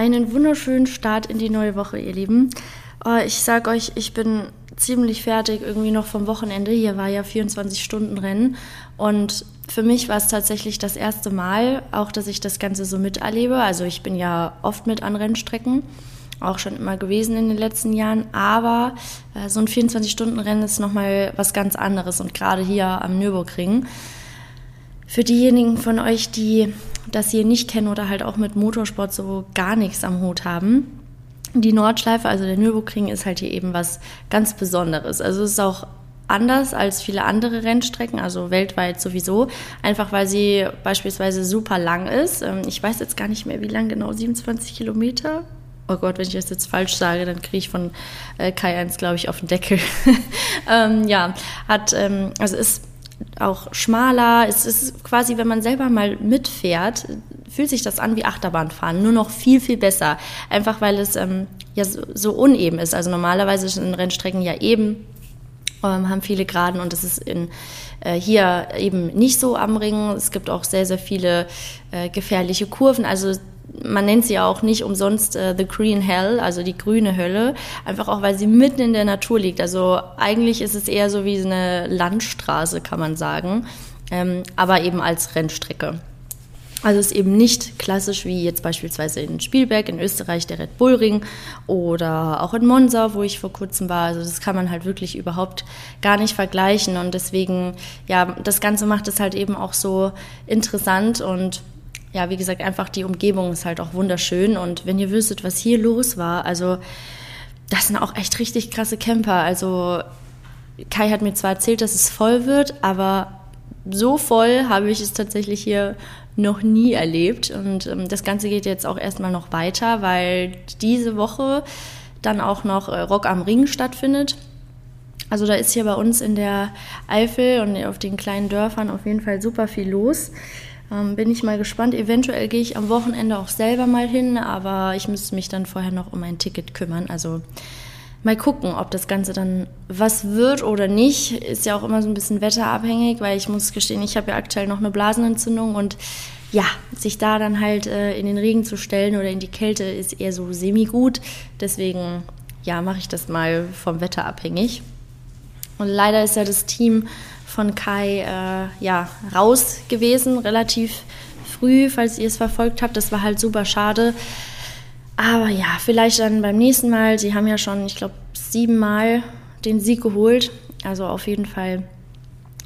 Einen wunderschönen Start in die neue Woche, ihr Lieben. Oh, ich sag euch, ich bin ziemlich fertig irgendwie noch vom Wochenende. Hier war ja 24-Stunden-Rennen. Und für mich war es tatsächlich das erste Mal, auch dass ich das Ganze so miterlebe. Also ich bin ja oft mit an Rennstrecken, auch schon immer gewesen in den letzten Jahren. Aber äh, so ein 24-Stunden-Rennen ist nochmal was ganz anderes. Und gerade hier am Nürburgring. Für diejenigen von euch, die das hier nicht kennen oder halt auch mit Motorsport so gar nichts am Hut haben, die Nordschleife, also der Nürburgring, ist halt hier eben was ganz Besonderes. Also es ist auch anders als viele andere Rennstrecken, also weltweit sowieso, einfach weil sie beispielsweise super lang ist. Ähm, ich weiß jetzt gar nicht mehr, wie lang genau, 27 Kilometer. Oh Gott, wenn ich das jetzt falsch sage, dann kriege ich von äh, Kai 1, glaube ich, auf den Deckel. ähm, ja, hat, ähm, also ist auch schmaler. Es ist quasi, wenn man selber mal mitfährt, fühlt sich das an wie Achterbahnfahren, nur noch viel, viel besser. Einfach weil es ähm, ja so, so, uneben ist. Also normalerweise sind Rennstrecken ja eben, ähm, haben viele Geraden und das ist in, äh, hier eben nicht so am Ring. Es gibt auch sehr, sehr viele äh, gefährliche Kurven. Also man nennt sie ja auch nicht umsonst äh, The Green Hell, also die grüne Hölle, einfach auch, weil sie mitten in der Natur liegt. Also eigentlich ist es eher so wie eine Landstraße, kann man sagen, ähm, aber eben als Rennstrecke. Also es ist eben nicht klassisch wie jetzt beispielsweise in Spielberg in Österreich der Red Bull Ring oder auch in Monza, wo ich vor kurzem war. Also das kann man halt wirklich überhaupt gar nicht vergleichen und deswegen, ja, das Ganze macht es halt eben auch so interessant und ja, wie gesagt, einfach die Umgebung ist halt auch wunderschön. Und wenn ihr wüsstet, was hier los war, also das sind auch echt richtig krasse Camper. Also Kai hat mir zwar erzählt, dass es voll wird, aber so voll habe ich es tatsächlich hier noch nie erlebt. Und ähm, das Ganze geht jetzt auch erstmal noch weiter, weil diese Woche dann auch noch äh, Rock am Ring stattfindet. Also da ist hier bei uns in der Eifel und auf den kleinen Dörfern auf jeden Fall super viel los. Ähm, bin ich mal gespannt. Eventuell gehe ich am Wochenende auch selber mal hin, aber ich müsste mich dann vorher noch um ein Ticket kümmern. Also mal gucken, ob das Ganze dann was wird oder nicht. Ist ja auch immer so ein bisschen wetterabhängig, weil ich muss gestehen, ich habe ja aktuell noch eine Blasenentzündung und ja, sich da dann halt äh, in den Regen zu stellen oder in die Kälte ist eher so semi-gut. Deswegen, ja, mache ich das mal vom Wetter abhängig. Und leider ist ja das Team von Kai äh, ja, raus gewesen, relativ früh, falls ihr es verfolgt habt. Das war halt super schade. Aber ja, vielleicht dann beim nächsten Mal. Sie haben ja schon, ich glaube, siebenmal den Sieg geholt. Also auf jeden Fall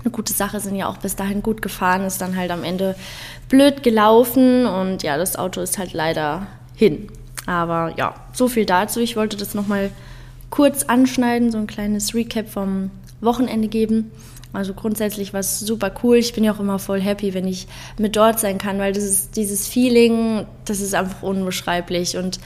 eine gute Sache, sind ja auch bis dahin gut gefahren, ist dann halt am Ende blöd gelaufen und ja, das Auto ist halt leider hin. Aber ja, so viel dazu. Ich wollte das nochmal kurz anschneiden, so ein kleines Recap vom Wochenende geben. Also grundsätzlich war es super cool. Ich bin ja auch immer voll happy, wenn ich mit dort sein kann, weil ist dieses Feeling, das ist einfach unbeschreiblich. Und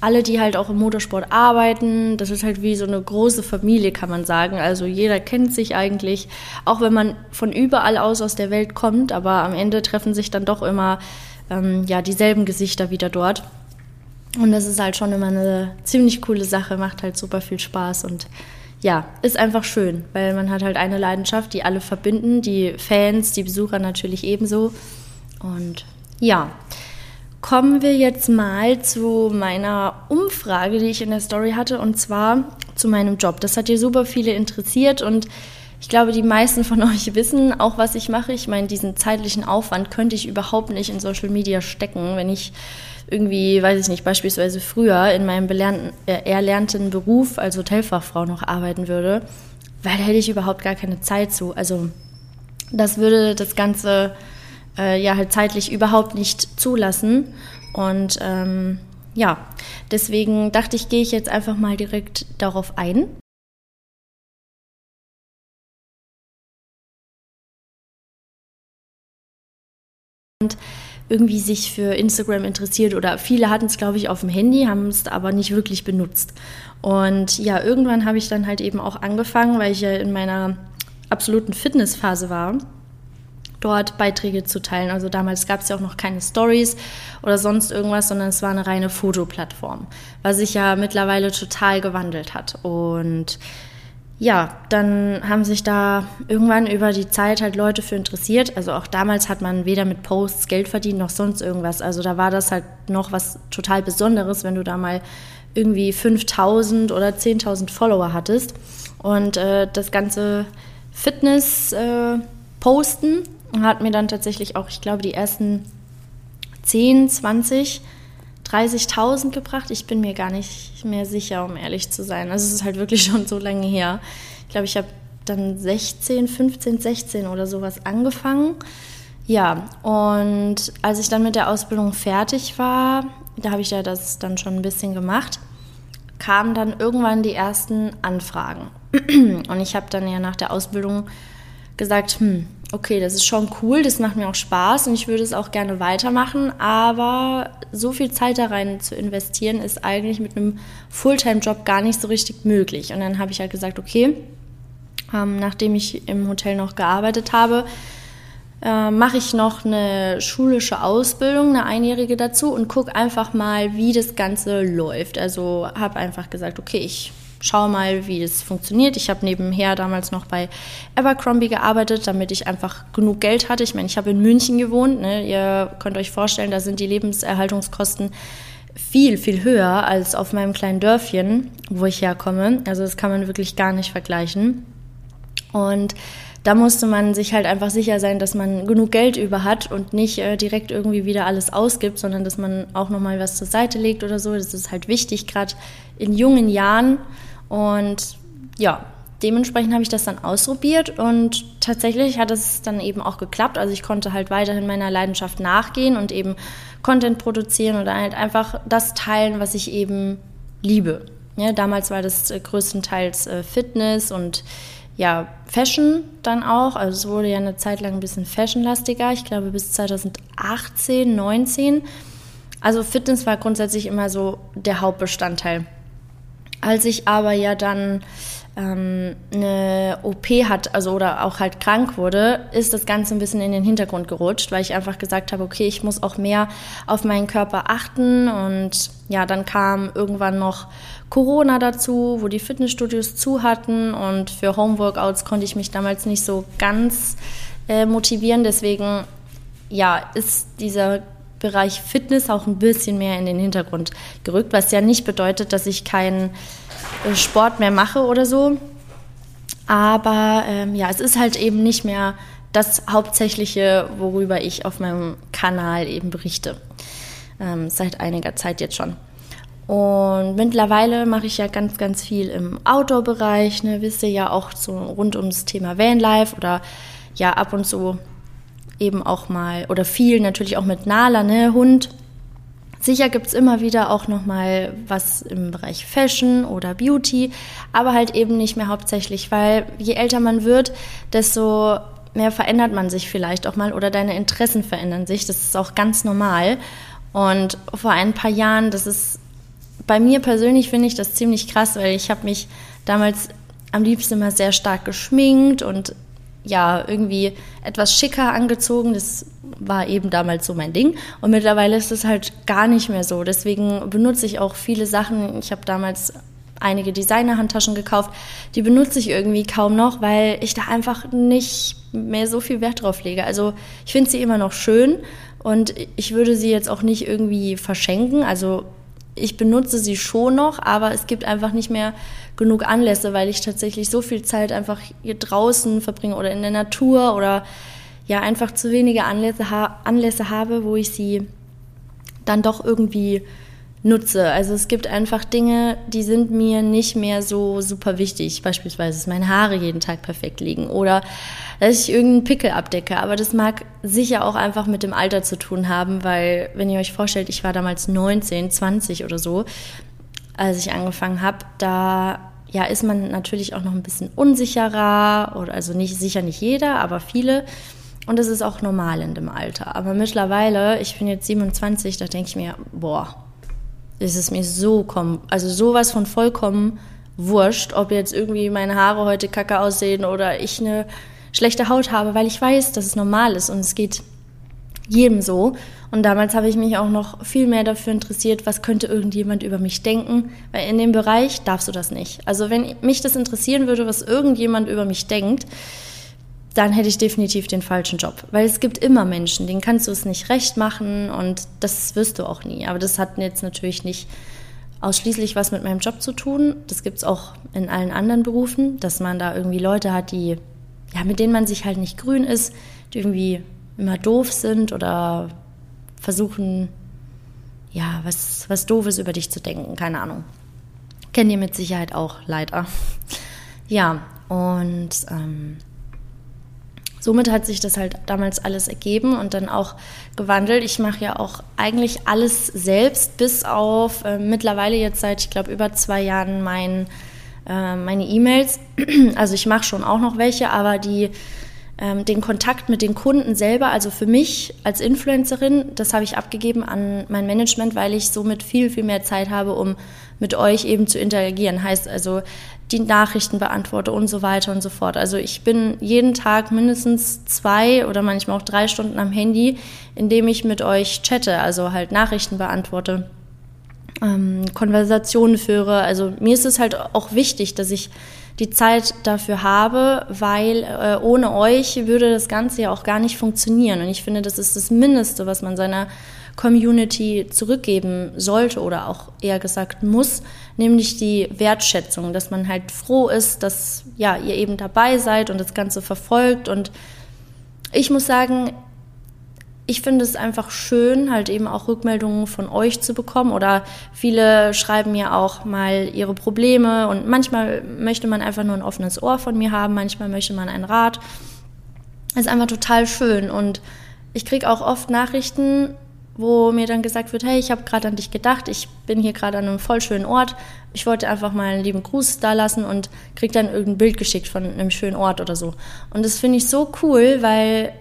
alle, die halt auch im Motorsport arbeiten, das ist halt wie so eine große Familie, kann man sagen. Also jeder kennt sich eigentlich, auch wenn man von überall aus aus der Welt kommt, aber am Ende treffen sich dann doch immer ähm, ja, dieselben Gesichter wieder dort. Und das ist halt schon immer eine ziemlich coole Sache, macht halt super viel Spaß und ja, ist einfach schön, weil man hat halt eine Leidenschaft, die alle verbinden, die Fans, die Besucher natürlich ebenso. Und ja, kommen wir jetzt mal zu meiner Umfrage, die ich in der Story hatte, und zwar zu meinem Job. Das hat hier super viele interessiert und ich glaube, die meisten von euch wissen auch, was ich mache. Ich meine, diesen zeitlichen Aufwand könnte ich überhaupt nicht in Social Media stecken, wenn ich irgendwie, weiß ich nicht, beispielsweise früher in meinem äh, erlernten Beruf als Hotelfachfrau noch arbeiten würde, weil da hätte ich überhaupt gar keine Zeit zu. Also das würde das Ganze äh, ja halt zeitlich überhaupt nicht zulassen. Und ähm, ja, deswegen dachte ich, gehe ich jetzt einfach mal direkt darauf ein. Und irgendwie sich für Instagram interessiert oder viele hatten es, glaube ich, auf dem Handy, haben es aber nicht wirklich benutzt. Und ja, irgendwann habe ich dann halt eben auch angefangen, weil ich ja in meiner absoluten Fitnessphase war, dort Beiträge zu teilen. Also damals gab es ja auch noch keine Stories oder sonst irgendwas, sondern es war eine reine Fotoplattform, was sich ja mittlerweile total gewandelt hat. Und ja, dann haben sich da irgendwann über die Zeit halt Leute für interessiert. Also auch damals hat man weder mit Posts Geld verdient noch sonst irgendwas. Also da war das halt noch was total Besonderes, wenn du da mal irgendwie 5000 oder 10.000 Follower hattest. Und äh, das ganze Fitness-Posten äh, hat mir dann tatsächlich auch, ich glaube, die ersten 10, 20 30.000 gebracht. Ich bin mir gar nicht mehr sicher, um ehrlich zu sein. Also es ist halt wirklich schon so lange her. Ich glaube, ich habe dann 16, 15, 16 oder sowas angefangen. Ja, und als ich dann mit der Ausbildung fertig war, da habe ich ja das dann schon ein bisschen gemacht, kamen dann irgendwann die ersten Anfragen. Und ich habe dann ja nach der Ausbildung gesagt, hm, okay, das ist schon cool, das macht mir auch Spaß und ich würde es auch gerne weitermachen, aber so viel Zeit da rein zu investieren, ist eigentlich mit einem Fulltime-Job gar nicht so richtig möglich. Und dann habe ich halt gesagt, okay, ähm, nachdem ich im Hotel noch gearbeitet habe, äh, mache ich noch eine schulische Ausbildung, eine einjährige dazu und gucke einfach mal, wie das Ganze läuft. Also habe einfach gesagt, okay, ich schau mal, wie das funktioniert. Ich habe nebenher damals noch bei Abercrombie gearbeitet, damit ich einfach genug Geld hatte. Ich meine, ich habe in München gewohnt. Ne? Ihr könnt euch vorstellen, da sind die Lebenserhaltungskosten viel, viel höher als auf meinem kleinen Dörfchen, wo ich herkomme. Also das kann man wirklich gar nicht vergleichen. Und da musste man sich halt einfach sicher sein, dass man genug Geld über hat und nicht äh, direkt irgendwie wieder alles ausgibt, sondern dass man auch nochmal was zur Seite legt oder so. Das ist halt wichtig, gerade in jungen Jahren. Und ja, dementsprechend habe ich das dann ausprobiert und tatsächlich hat es dann eben auch geklappt. Also ich konnte halt weiterhin meiner Leidenschaft nachgehen und eben Content produzieren oder halt einfach das teilen, was ich eben liebe. Ja, damals war das äh, größtenteils äh, Fitness und ja, Fashion dann auch. Also es wurde ja eine Zeit lang ein bisschen fashionlastiger. Ich glaube bis 2018, 19. Also Fitness war grundsätzlich immer so der Hauptbestandteil. Als ich aber ja dann ähm, eine OP hat, also oder auch halt krank wurde, ist das Ganze ein bisschen in den Hintergrund gerutscht, weil ich einfach gesagt habe, okay, ich muss auch mehr auf meinen Körper achten. Und ja, dann kam irgendwann noch Corona dazu, wo die Fitnessstudios zu hatten. Und für Homeworkouts konnte ich mich damals nicht so ganz äh, motivieren, deswegen ja, ist dieser Bereich Fitness auch ein bisschen mehr in den Hintergrund gerückt, was ja nicht bedeutet, dass ich keinen äh, Sport mehr mache oder so. Aber ähm, ja, es ist halt eben nicht mehr das Hauptsächliche, worüber ich auf meinem Kanal eben berichte. Ähm, seit einiger Zeit jetzt schon. Und mittlerweile mache ich ja ganz, ganz viel im Outdoor-Bereich. Ne? Wisst ihr ja auch so rund ums Thema Vanlife oder ja ab und zu eben auch mal oder viel natürlich auch mit Nala, ne, Hund. Sicher gibt es immer wieder auch noch mal was im Bereich Fashion oder Beauty, aber halt eben nicht mehr hauptsächlich, weil je älter man wird, desto mehr verändert man sich vielleicht auch mal oder deine Interessen verändern sich. Das ist auch ganz normal. Und vor ein paar Jahren, das ist bei mir persönlich finde ich das ziemlich krass, weil ich habe mich damals am liebsten immer sehr stark geschminkt und ja, irgendwie etwas schicker angezogen. Das war eben damals so mein Ding. Und mittlerweile ist es halt gar nicht mehr so. Deswegen benutze ich auch viele Sachen. Ich habe damals einige Designer-Handtaschen gekauft. Die benutze ich irgendwie kaum noch, weil ich da einfach nicht mehr so viel Wert drauf lege. Also ich finde sie immer noch schön und ich würde sie jetzt auch nicht irgendwie verschenken. Also ich benutze sie schon noch, aber es gibt einfach nicht mehr genug Anlässe, weil ich tatsächlich so viel Zeit einfach hier draußen verbringe oder in der Natur oder ja einfach zu wenige Anlässe, ha Anlässe habe, wo ich sie dann doch irgendwie nutze. Also es gibt einfach Dinge, die sind mir nicht mehr so super wichtig. Beispielsweise, dass meine Haare jeden Tag perfekt liegen oder dass ich irgendeinen Pickel abdecke. Aber das mag sicher auch einfach mit dem Alter zu tun haben, weil wenn ihr euch vorstellt, ich war damals 19, 20 oder so, als ich angefangen habe, da ja, ist man natürlich auch noch ein bisschen unsicherer oder also nicht sicher nicht jeder, aber viele. Und das ist auch normal in dem Alter. Aber mittlerweile, ich bin jetzt 27, da denke ich mir, boah, ist es mir so kommen, also sowas von vollkommen wurscht, ob jetzt irgendwie meine Haare heute kacke aussehen oder ich eine schlechte Haut habe, weil ich weiß, dass es normal ist und es geht jedem so. Und damals habe ich mich auch noch viel mehr dafür interessiert, was könnte irgendjemand über mich denken, weil in dem Bereich darfst du das nicht. Also wenn mich das interessieren würde, was irgendjemand über mich denkt, dann hätte ich definitiv den falschen Job. Weil es gibt immer Menschen, denen kannst du es nicht recht machen und das wirst du auch nie. Aber das hat jetzt natürlich nicht ausschließlich was mit meinem Job zu tun. Das gibt es auch in allen anderen Berufen, dass man da irgendwie Leute hat, die, ja, mit denen man sich halt nicht grün ist, die irgendwie immer doof sind oder versuchen, ja, was, was Doofes über dich zu denken. Keine Ahnung. Kennt ihr mit Sicherheit auch, leider. Ja, und ähm, somit hat sich das halt damals alles ergeben und dann auch gewandelt. Ich mache ja auch eigentlich alles selbst, bis auf äh, mittlerweile jetzt seit, ich glaube, über zwei Jahren mein, äh, meine E-Mails. Also ich mache schon auch noch welche, aber die ähm, den Kontakt mit den Kunden selber, also für mich als Influencerin, das habe ich abgegeben an mein Management, weil ich somit viel, viel mehr Zeit habe, um mit euch eben zu interagieren. Heißt also, die Nachrichten beantworte und so weiter und so fort. Also ich bin jeden Tag mindestens zwei oder manchmal auch drei Stunden am Handy, indem ich mit euch chatte, also halt Nachrichten beantworte, ähm, Konversationen führe. Also mir ist es halt auch wichtig, dass ich die Zeit dafür habe, weil äh, ohne euch würde das Ganze ja auch gar nicht funktionieren. Und ich finde, das ist das Mindeste, was man seiner Community zurückgeben sollte oder auch eher gesagt muss, nämlich die Wertschätzung, dass man halt froh ist, dass ja ihr eben dabei seid und das Ganze verfolgt. Und ich muss sagen, ich finde es einfach schön, halt eben auch Rückmeldungen von euch zu bekommen. Oder viele schreiben mir auch mal ihre Probleme und manchmal möchte man einfach nur ein offenes Ohr von mir haben, manchmal möchte man einen Rat. Ist einfach total schön. Und ich kriege auch oft Nachrichten, wo mir dann gesagt wird, hey, ich habe gerade an dich gedacht, ich bin hier gerade an einem voll schönen Ort, ich wollte einfach mal einen lieben Gruß da lassen und krieg dann irgendein Bild geschickt von einem schönen Ort oder so. Und das finde ich so cool, weil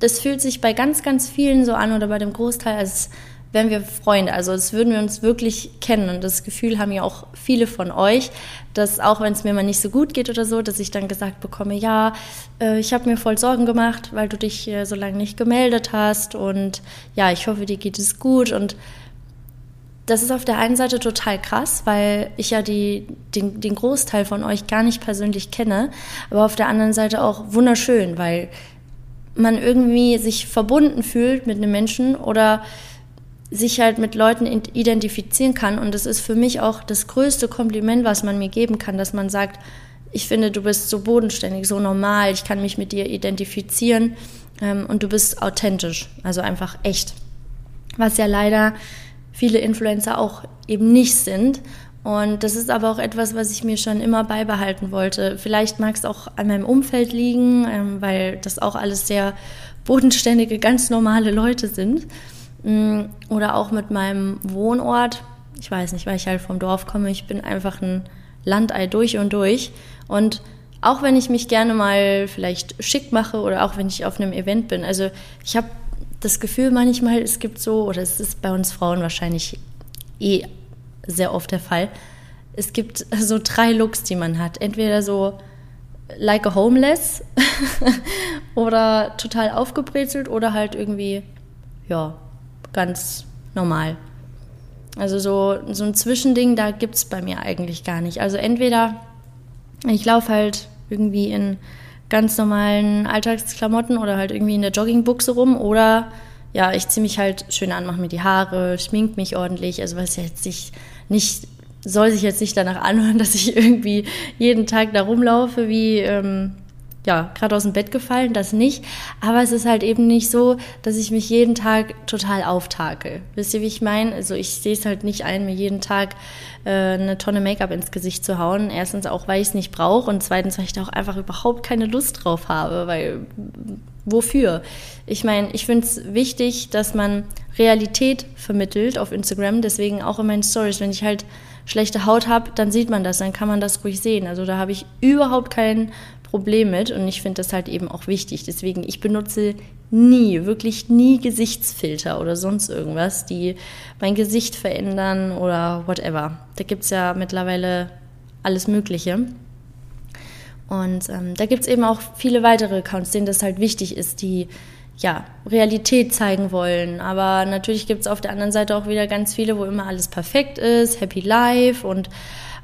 das fühlt sich bei ganz, ganz vielen so an oder bei dem Großteil, als wären wir Freunde. Also als würden wir uns wirklich kennen. Und das Gefühl haben ja auch viele von euch, dass auch wenn es mir mal nicht so gut geht oder so, dass ich dann gesagt bekomme, ja, äh, ich habe mir voll Sorgen gemacht, weil du dich äh, so lange nicht gemeldet hast. Und ja, ich hoffe, dir geht es gut. Und das ist auf der einen Seite total krass, weil ich ja die, den, den Großteil von euch gar nicht persönlich kenne, aber auf der anderen Seite auch wunderschön, weil man irgendwie sich verbunden fühlt mit einem Menschen oder sich halt mit Leuten identifizieren kann. Und das ist für mich auch das größte Kompliment, was man mir geben kann, dass man sagt, ich finde, du bist so bodenständig, so normal, ich kann mich mit dir identifizieren ähm, und du bist authentisch, also einfach echt. Was ja leider viele Influencer auch eben nicht sind. Und das ist aber auch etwas, was ich mir schon immer beibehalten wollte. Vielleicht mag es auch an meinem Umfeld liegen, ähm, weil das auch alles sehr bodenständige, ganz normale Leute sind. Mm, oder auch mit meinem Wohnort. Ich weiß nicht, weil ich halt vom Dorf komme. Ich bin einfach ein Landei durch und durch. Und auch wenn ich mich gerne mal vielleicht schick mache oder auch wenn ich auf einem Event bin. Also ich habe das Gefühl manchmal, es gibt so, oder es ist bei uns Frauen wahrscheinlich eh sehr oft der Fall. Es gibt so drei Looks, die man hat. Entweder so like a homeless oder total aufgebrezelt oder halt irgendwie, ja, ganz normal. Also so, so ein Zwischending, da gibt es bei mir eigentlich gar nicht. Also entweder ich laufe halt irgendwie in ganz normalen Alltagsklamotten oder halt irgendwie in der Joggingbuchse rum oder ja, ich ziehe mich halt schön an, mache mir die Haare, schmink mich ordentlich. Also was jetzt nicht, nicht soll sich jetzt nicht danach anhören, dass ich irgendwie jeden Tag da rumlaufe wie ähm, ja, gerade aus dem Bett gefallen, das nicht. Aber es ist halt eben nicht so, dass ich mich jeden Tag total auftakel. Wisst ihr, wie ich meine? Also ich sehe es halt nicht ein, mir jeden Tag äh, eine Tonne Make-up ins Gesicht zu hauen. Erstens auch, weil ich es nicht brauche und zweitens, weil ich da auch einfach überhaupt keine Lust drauf habe, weil wofür? Ich meine, ich finde es wichtig, dass man Realität vermittelt auf Instagram, deswegen auch in meinen Stories, wenn ich halt schlechte Haut habe, dann sieht man das, dann kann man das ruhig sehen. Also da habe ich überhaupt kein Problem mit und ich finde das halt eben auch wichtig. Deswegen, ich benutze nie, wirklich nie Gesichtsfilter oder sonst irgendwas, die mein Gesicht verändern oder whatever. Da gibt es ja mittlerweile alles Mögliche. Und ähm, da gibt es eben auch viele weitere Accounts, denen das halt wichtig ist, die ja, Realität zeigen wollen. Aber natürlich gibt es auf der anderen Seite auch wieder ganz viele, wo immer alles perfekt ist, Happy Life und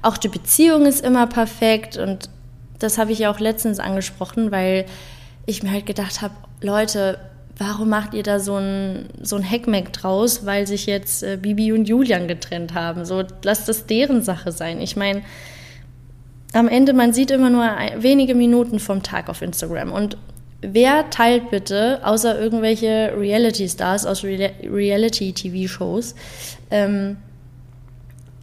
auch die Beziehung ist immer perfekt. Und das habe ich ja auch letztens angesprochen, weil ich mir halt gedacht habe, Leute, warum macht ihr da so ein, so ein Heckmeck draus, weil sich jetzt äh, Bibi und Julian getrennt haben? So, lasst das deren Sache sein. Ich meine, am Ende, man sieht immer nur wenige Minuten vom Tag auf Instagram. Und wer teilt bitte, außer irgendwelche Reality-Stars aus Re Reality-TV-Shows, ähm,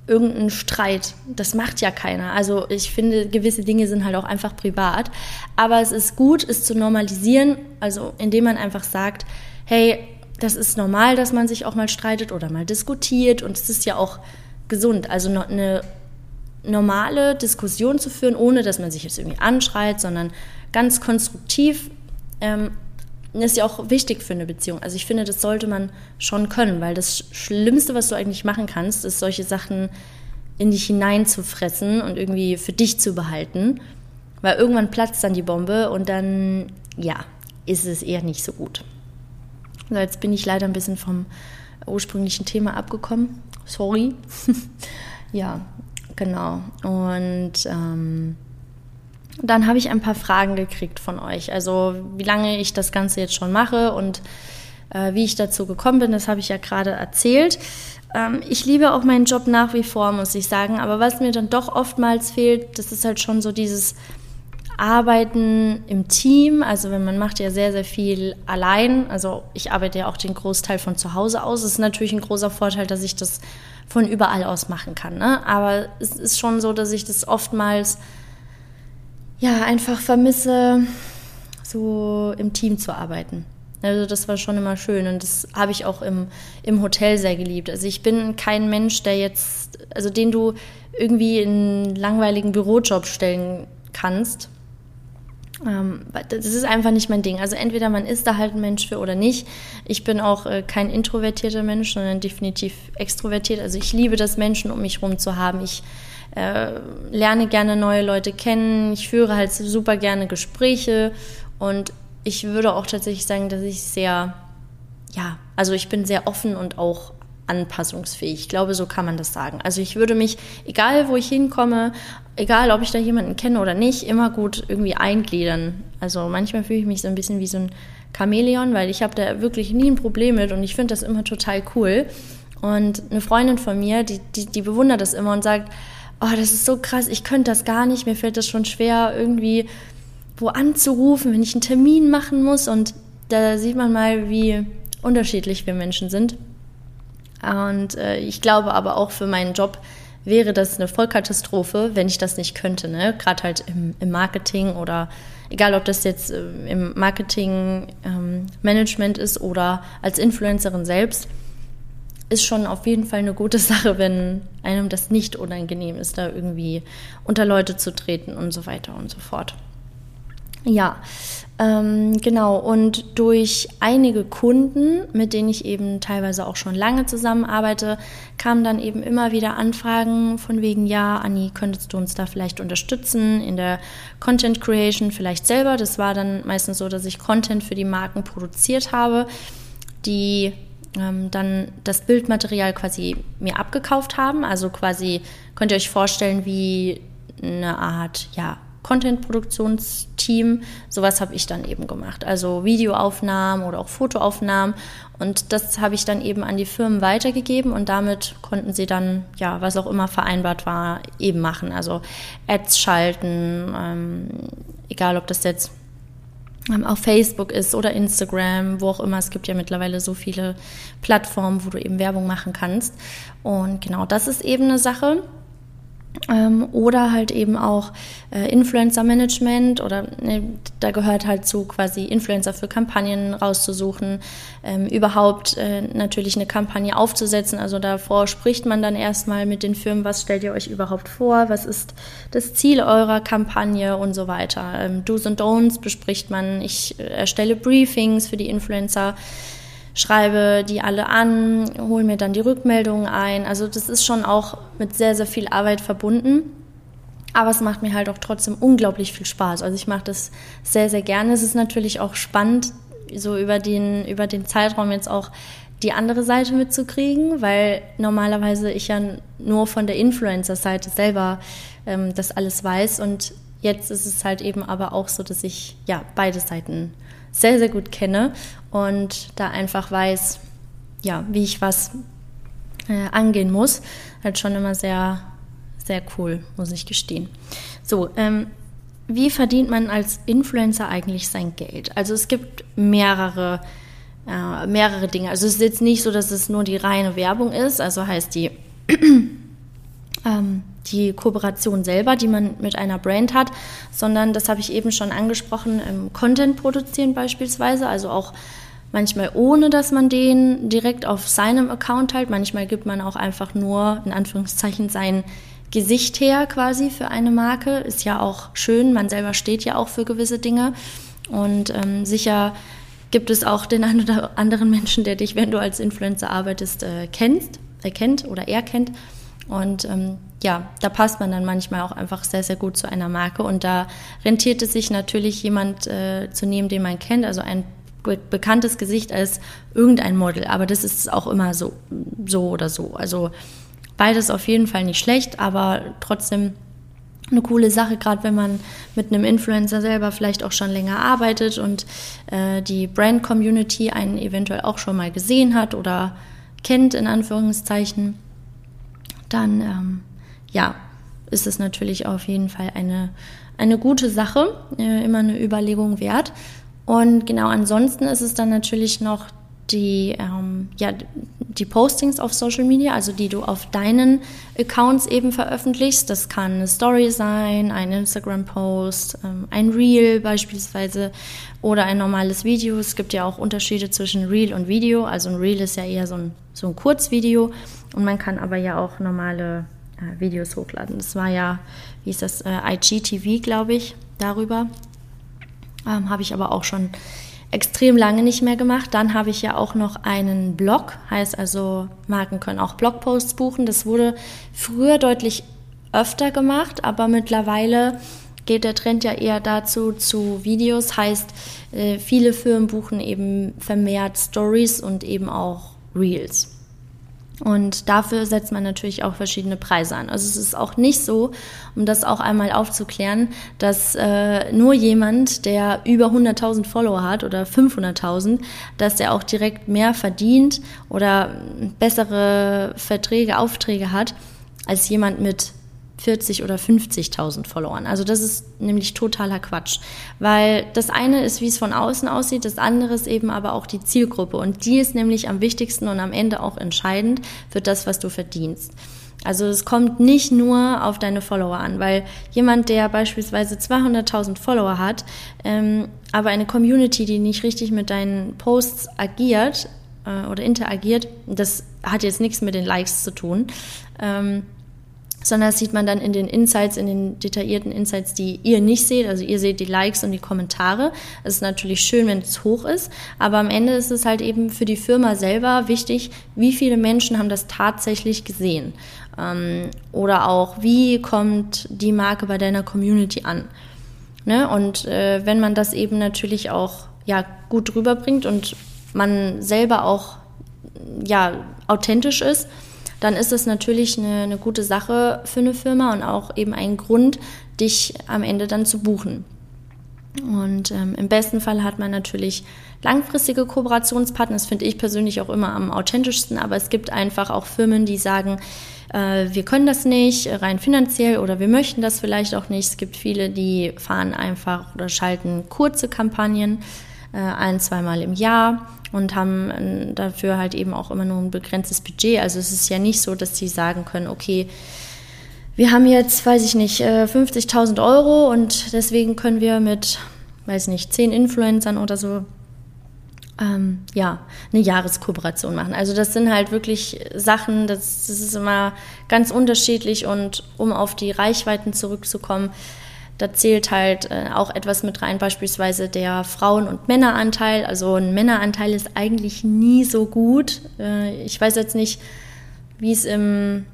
irgendeinen Streit? Das macht ja keiner. Also ich finde, gewisse Dinge sind halt auch einfach privat. Aber es ist gut, es zu normalisieren, also indem man einfach sagt, hey, das ist normal, dass man sich auch mal streitet oder mal diskutiert und es ist ja auch gesund. Also eine normale Diskussion zu führen, ohne dass man sich jetzt irgendwie anschreit, sondern ganz konstruktiv, ähm, ist ja auch wichtig für eine Beziehung. Also ich finde, das sollte man schon können, weil das Schlimmste, was du eigentlich machen kannst, ist solche Sachen in dich hineinzufressen und irgendwie für dich zu behalten, weil irgendwann platzt dann die Bombe und dann, ja, ist es eher nicht so gut. Also jetzt bin ich leider ein bisschen vom ursprünglichen Thema abgekommen. Sorry. ja, Genau. Und ähm, dann habe ich ein paar Fragen gekriegt von euch. Also wie lange ich das Ganze jetzt schon mache und äh, wie ich dazu gekommen bin, das habe ich ja gerade erzählt. Ähm, ich liebe auch meinen Job nach wie vor, muss ich sagen. Aber was mir dann doch oftmals fehlt, das ist halt schon so dieses Arbeiten im Team. Also wenn man macht ja sehr, sehr viel allein. Also ich arbeite ja auch den Großteil von zu Hause aus. Es ist natürlich ein großer Vorteil, dass ich das von überall aus machen kann. Ne? Aber es ist schon so, dass ich das oftmals ja einfach vermisse, so im Team zu arbeiten. Also das war schon immer schön und das habe ich auch im, im Hotel sehr geliebt. Also ich bin kein Mensch, der jetzt, also den du irgendwie in einen langweiligen Bürojob stellen kannst, das ist einfach nicht mein Ding. Also entweder man ist da halt ein Mensch für oder nicht. Ich bin auch äh, kein introvertierter Mensch, sondern definitiv extrovertiert. Also ich liebe das, Menschen um mich herum zu haben. Ich äh, lerne gerne neue Leute kennen. Ich führe halt super gerne Gespräche und ich würde auch tatsächlich sagen, dass ich sehr, ja, also ich bin sehr offen und auch anpassungsfähig. Ich glaube, so kann man das sagen. Also ich würde mich, egal wo ich hinkomme, egal ob ich da jemanden kenne oder nicht, immer gut irgendwie eingliedern. Also manchmal fühle ich mich so ein bisschen wie so ein Chamäleon, weil ich habe da wirklich nie ein Problem mit und ich finde das immer total cool. Und eine Freundin von mir, die, die, die bewundert das immer und sagt, oh, das ist so krass, ich könnte das gar nicht, mir fällt das schon schwer, irgendwie wo anzurufen, wenn ich einen Termin machen muss. Und da sieht man mal, wie unterschiedlich wir Menschen sind. Und äh, ich glaube aber auch für meinen Job wäre das eine Vollkatastrophe, wenn ich das nicht könnte. Ne? Gerade halt im, im, Marketing oder egal, ob das jetzt äh, im Marketing-Management ähm, ist oder als Influencerin selbst, ist schon auf jeden Fall eine gute Sache, wenn einem das nicht unangenehm ist, da irgendwie unter Leute zu treten und so weiter und so fort. Ja, ähm, genau. Und durch einige Kunden, mit denen ich eben teilweise auch schon lange zusammenarbeite, kamen dann eben immer wieder Anfragen von wegen, ja, Anni, könntest du uns da vielleicht unterstützen in der Content Creation vielleicht selber. Das war dann meistens so, dass ich Content für die Marken produziert habe, die ähm, dann das Bildmaterial quasi mir abgekauft haben. Also quasi könnt ihr euch vorstellen wie eine Art, ja, Content-Produktionsteam. Sowas habe ich dann eben gemacht. Also Videoaufnahmen oder auch Fotoaufnahmen. Und das habe ich dann eben an die Firmen weitergegeben und damit konnten sie dann, ja, was auch immer vereinbart war, eben machen. Also Ads schalten, ähm, egal ob das jetzt ähm, auf Facebook ist oder Instagram, wo auch immer. Es gibt ja mittlerweile so viele Plattformen, wo du eben Werbung machen kannst. Und genau das ist eben eine Sache. Ähm, oder halt eben auch äh, Influencer-Management oder ne, da gehört halt zu quasi Influencer für Kampagnen rauszusuchen, ähm, überhaupt äh, natürlich eine Kampagne aufzusetzen. Also davor spricht man dann erstmal mit den Firmen, was stellt ihr euch überhaupt vor, was ist das Ziel eurer Kampagne und so weiter. Ähm, Do's und Don'ts bespricht man, ich äh, erstelle Briefings für die Influencer schreibe die alle an, hole mir dann die Rückmeldungen ein. Also das ist schon auch mit sehr, sehr viel Arbeit verbunden. Aber es macht mir halt auch trotzdem unglaublich viel Spaß. Also ich mache das sehr, sehr gerne. Es ist natürlich auch spannend, so über den, über den Zeitraum jetzt auch die andere Seite mitzukriegen, weil normalerweise ich ja nur von der Influencer-Seite selber ähm, das alles weiß und jetzt ist es halt eben aber auch so, dass ich ja beide Seiten sehr, sehr gut kenne und da einfach weiß, ja, wie ich was äh, angehen muss. Halt schon immer sehr, sehr cool, muss ich gestehen. So, ähm, wie verdient man als Influencer eigentlich sein Geld? Also es gibt mehrere, äh, mehrere Dinge. Also es ist jetzt nicht so, dass es nur die reine Werbung ist, also heißt die, ähm, die Kooperation selber, die man mit einer Brand hat, sondern das habe ich eben schon angesprochen, ähm, Content produzieren beispielsweise, also auch manchmal ohne, dass man den direkt auf seinem Account halt, manchmal gibt man auch einfach nur in Anführungszeichen sein Gesicht her quasi für eine Marke. Ist ja auch schön, man selber steht ja auch für gewisse Dinge. Und ähm, sicher gibt es auch den einen oder anderen Menschen, der dich, wenn du als Influencer arbeitest, äh, kennst, erkennt oder er kennt. Und ähm, ja, da passt man dann manchmal auch einfach sehr, sehr gut zu einer Marke. Und da rentiert es sich natürlich, jemand äh, zu nehmen, den man kennt, also ein be bekanntes Gesicht als irgendein Model. Aber das ist auch immer so, so oder so. Also Beides auf jeden Fall nicht schlecht, aber trotzdem eine coole Sache, gerade wenn man mit einem Influencer selber vielleicht auch schon länger arbeitet und äh, die Brand-Community einen eventuell auch schon mal gesehen hat oder kennt, in Anführungszeichen, dann ähm, ja, ist es natürlich auf jeden Fall eine, eine gute Sache, äh, immer eine Überlegung wert. Und genau ansonsten ist es dann natürlich noch die, ähm, ja, die Postings auf Social Media, also die du auf deinen Accounts eben veröffentlichst. Das kann eine Story sein, ein Instagram-Post, ähm, ein Reel beispielsweise oder ein normales Video. Es gibt ja auch Unterschiede zwischen Reel und Video. Also ein Reel ist ja eher so ein, so ein Kurzvideo und man kann aber ja auch normale äh, Videos hochladen. Das war ja, wie ist das, äh, IGTV, glaube ich, darüber. Ähm, Habe ich aber auch schon extrem lange nicht mehr gemacht. Dann habe ich ja auch noch einen Blog, heißt also, Marken können auch Blogposts buchen. Das wurde früher deutlich öfter gemacht, aber mittlerweile geht der Trend ja eher dazu zu Videos, heißt, äh, viele Firmen buchen eben vermehrt Stories und eben auch Reels. Und dafür setzt man natürlich auch verschiedene Preise an. Also es ist auch nicht so, um das auch einmal aufzuklären, dass äh, nur jemand, der über 100.000 Follower hat oder 500.000, dass der auch direkt mehr verdient oder bessere Verträge, Aufträge hat, als jemand mit 40 oder 50.000 Followern. Also das ist nämlich totaler Quatsch, weil das eine ist, wie es von außen aussieht, das andere ist eben aber auch die Zielgruppe und die ist nämlich am wichtigsten und am Ende auch entscheidend für das, was du verdienst. Also es kommt nicht nur auf deine Follower an, weil jemand, der beispielsweise 200.000 Follower hat, ähm, aber eine Community, die nicht richtig mit deinen Posts agiert äh, oder interagiert, das hat jetzt nichts mit den Likes zu tun. Ähm, sondern das sieht man dann in den Insights, in den detaillierten Insights, die ihr nicht seht. Also ihr seht die Likes und die Kommentare. Es ist natürlich schön, wenn es hoch ist, aber am Ende ist es halt eben für die Firma selber wichtig, wie viele Menschen haben das tatsächlich gesehen. Ähm, oder auch, wie kommt die Marke bei deiner Community an. Ne? Und äh, wenn man das eben natürlich auch ja, gut rüberbringt und man selber auch ja, authentisch ist, dann ist es natürlich eine, eine gute Sache für eine Firma und auch eben ein Grund, dich am Ende dann zu buchen. Und ähm, im besten Fall hat man natürlich langfristige Kooperationspartner. Das finde ich persönlich auch immer am authentischsten. Aber es gibt einfach auch Firmen, die sagen, äh, wir können das nicht rein finanziell oder wir möchten das vielleicht auch nicht. Es gibt viele, die fahren einfach oder schalten kurze Kampagnen äh, ein, zweimal im Jahr und haben äh, dafür halt eben auch immer nur ein begrenztes Budget. Also es ist ja nicht so, dass sie sagen können, okay, wir haben jetzt, weiß ich nicht, 50.000 äh, Euro und deswegen können wir mit, weiß nicht, 10 Influencern oder so ähm, ja, eine Jahreskooperation machen. Also das sind halt wirklich Sachen, das, das ist immer ganz unterschiedlich und um auf die Reichweiten zurückzukommen, da zählt halt äh, auch etwas mit rein, beispielsweise der Frauen- und Männeranteil. Also ein Männeranteil ist eigentlich nie so gut. Äh, ich weiß jetzt nicht, wie es im,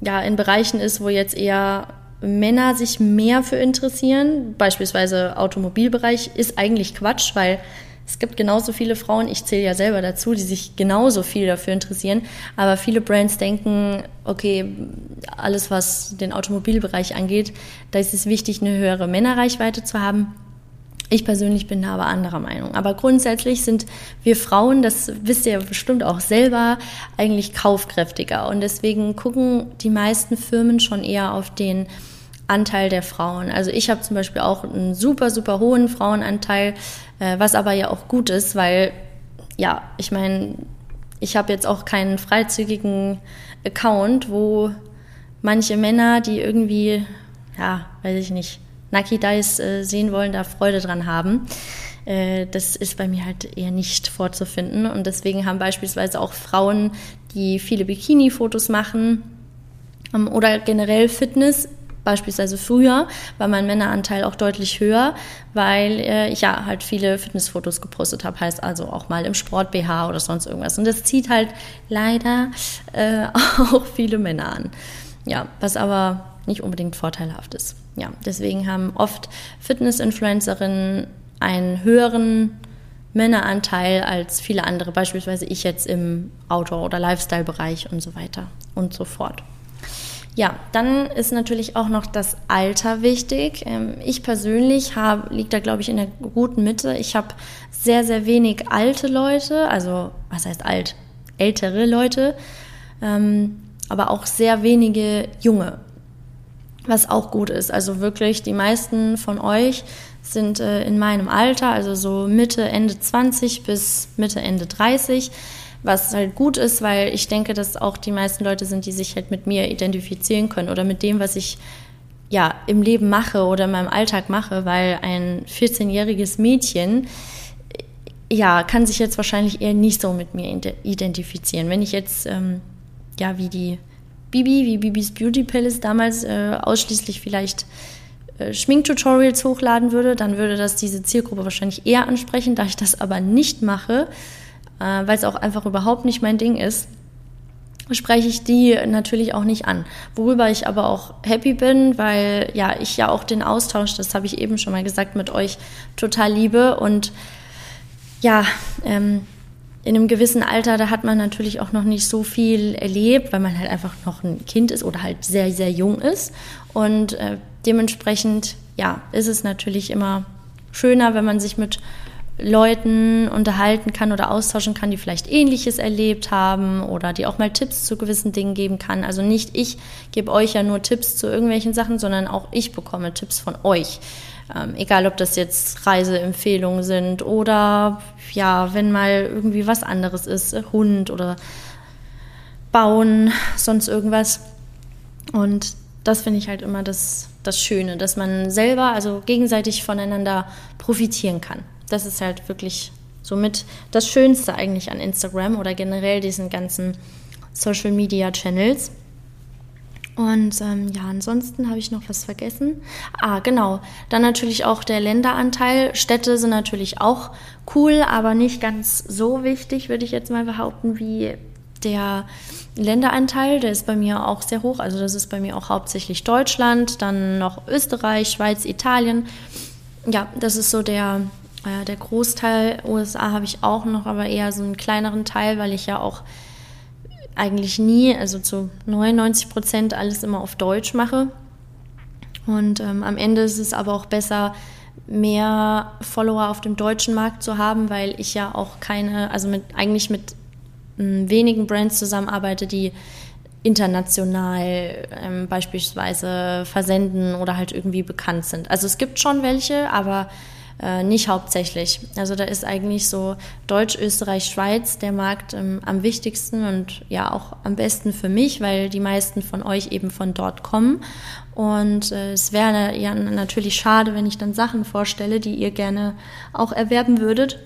ja, in Bereichen ist, wo jetzt eher Männer sich mehr für interessieren. Beispielsweise Automobilbereich ist eigentlich Quatsch, weil es gibt genauso viele Frauen, ich zähle ja selber dazu, die sich genauso viel dafür interessieren. Aber viele Brands denken, okay, alles was den Automobilbereich angeht, da ist es wichtig, eine höhere Männerreichweite zu haben. Ich persönlich bin da aber anderer Meinung. Aber grundsätzlich sind wir Frauen, das wisst ihr bestimmt auch selber, eigentlich kaufkräftiger. Und deswegen gucken die meisten Firmen schon eher auf den Anteil der Frauen. Also ich habe zum Beispiel auch einen super, super hohen Frauenanteil, äh, was aber ja auch gut ist, weil, ja, ich meine, ich habe jetzt auch keinen freizügigen Account, wo manche Männer, die irgendwie, ja, weiß ich nicht, Naki Dice äh, sehen wollen, da Freude dran haben. Äh, das ist bei mir halt eher nicht vorzufinden. Und deswegen haben beispielsweise auch Frauen, die viele Bikini-Fotos machen ähm, oder generell Fitness, beispielsweise früher war mein Männeranteil auch deutlich höher, weil äh, ich ja halt viele Fitnessfotos gepostet habe, heißt also auch mal im Sport BH oder sonst irgendwas. Und das zieht halt leider äh, auch viele Männer an. Ja, was aber nicht unbedingt vorteilhaft ist. Ja, deswegen haben oft Fitness-Influencerinnen einen höheren Männeranteil als viele andere, beispielsweise ich jetzt im Outdoor- oder Lifestyle-Bereich und so weiter und so fort. Ja, dann ist natürlich auch noch das Alter wichtig. Ähm, ich persönlich habe, liegt da glaube ich in der guten Mitte. Ich habe sehr, sehr wenig alte Leute, also was heißt alt? Ältere Leute, ähm, aber auch sehr wenige junge, was auch gut ist. Also wirklich, die meisten von euch sind äh, in meinem Alter, also so Mitte, Ende 20 bis Mitte, Ende 30 was halt gut ist, weil ich denke, dass auch die meisten Leute sind, die sich halt mit mir identifizieren können oder mit dem, was ich ja im Leben mache oder in meinem Alltag mache, weil ein 14-jähriges Mädchen ja kann sich jetzt wahrscheinlich eher nicht so mit mir identifizieren. Wenn ich jetzt ähm, ja wie die Bibi, wie Bibis Beauty Palace damals äh, ausschließlich vielleicht äh, Schminktutorials hochladen würde, dann würde das diese Zielgruppe wahrscheinlich eher ansprechen. Da ich das aber nicht mache, äh, weil es auch einfach überhaupt nicht mein Ding ist, spreche ich die natürlich auch nicht an. Worüber ich aber auch happy bin, weil ja ich ja auch den Austausch, das habe ich eben schon mal gesagt, mit euch total liebe und ja, ähm, in einem gewissen Alter, da hat man natürlich auch noch nicht so viel erlebt, weil man halt einfach noch ein Kind ist oder halt sehr, sehr jung ist. Und äh, dementsprechend, ja, ist es natürlich immer schöner, wenn man sich mit Leuten unterhalten kann oder austauschen kann, die vielleicht Ähnliches erlebt haben oder die auch mal Tipps zu gewissen Dingen geben kann. Also nicht ich gebe euch ja nur Tipps zu irgendwelchen Sachen, sondern auch ich bekomme Tipps von euch. Ähm, egal, ob das jetzt Reiseempfehlungen sind oder ja, wenn mal irgendwie was anderes ist, Hund oder Bauen, sonst irgendwas. Und das finde ich halt immer das, das Schöne, dass man selber, also gegenseitig voneinander profitieren kann das ist halt wirklich somit das Schönste eigentlich an Instagram oder generell diesen ganzen Social Media Channels. Und ähm, ja, ansonsten habe ich noch was vergessen. Ah, genau. Dann natürlich auch der Länderanteil. Städte sind natürlich auch cool, aber nicht ganz so wichtig, würde ich jetzt mal behaupten, wie der Länderanteil. Der ist bei mir auch sehr hoch. Also das ist bei mir auch hauptsächlich Deutschland, dann noch Österreich, Schweiz, Italien. Ja, das ist so der äh, der Großteil USA habe ich auch noch, aber eher so einen kleineren Teil, weil ich ja auch eigentlich nie, also zu 99 Prozent alles immer auf Deutsch mache. Und ähm, am Ende ist es aber auch besser, mehr Follower auf dem deutschen Markt zu haben, weil ich ja auch keine, also mit, eigentlich mit ähm, wenigen Brands zusammenarbeite, die international ähm, beispielsweise versenden oder halt irgendwie bekannt sind. Also es gibt schon welche, aber äh, nicht hauptsächlich. Also da ist eigentlich so Deutsch, Österreich, Schweiz der Markt ähm, am wichtigsten und ja auch am besten für mich, weil die meisten von euch eben von dort kommen. Und äh, es wäre ja natürlich schade, wenn ich dann Sachen vorstelle, die ihr gerne auch erwerben würdet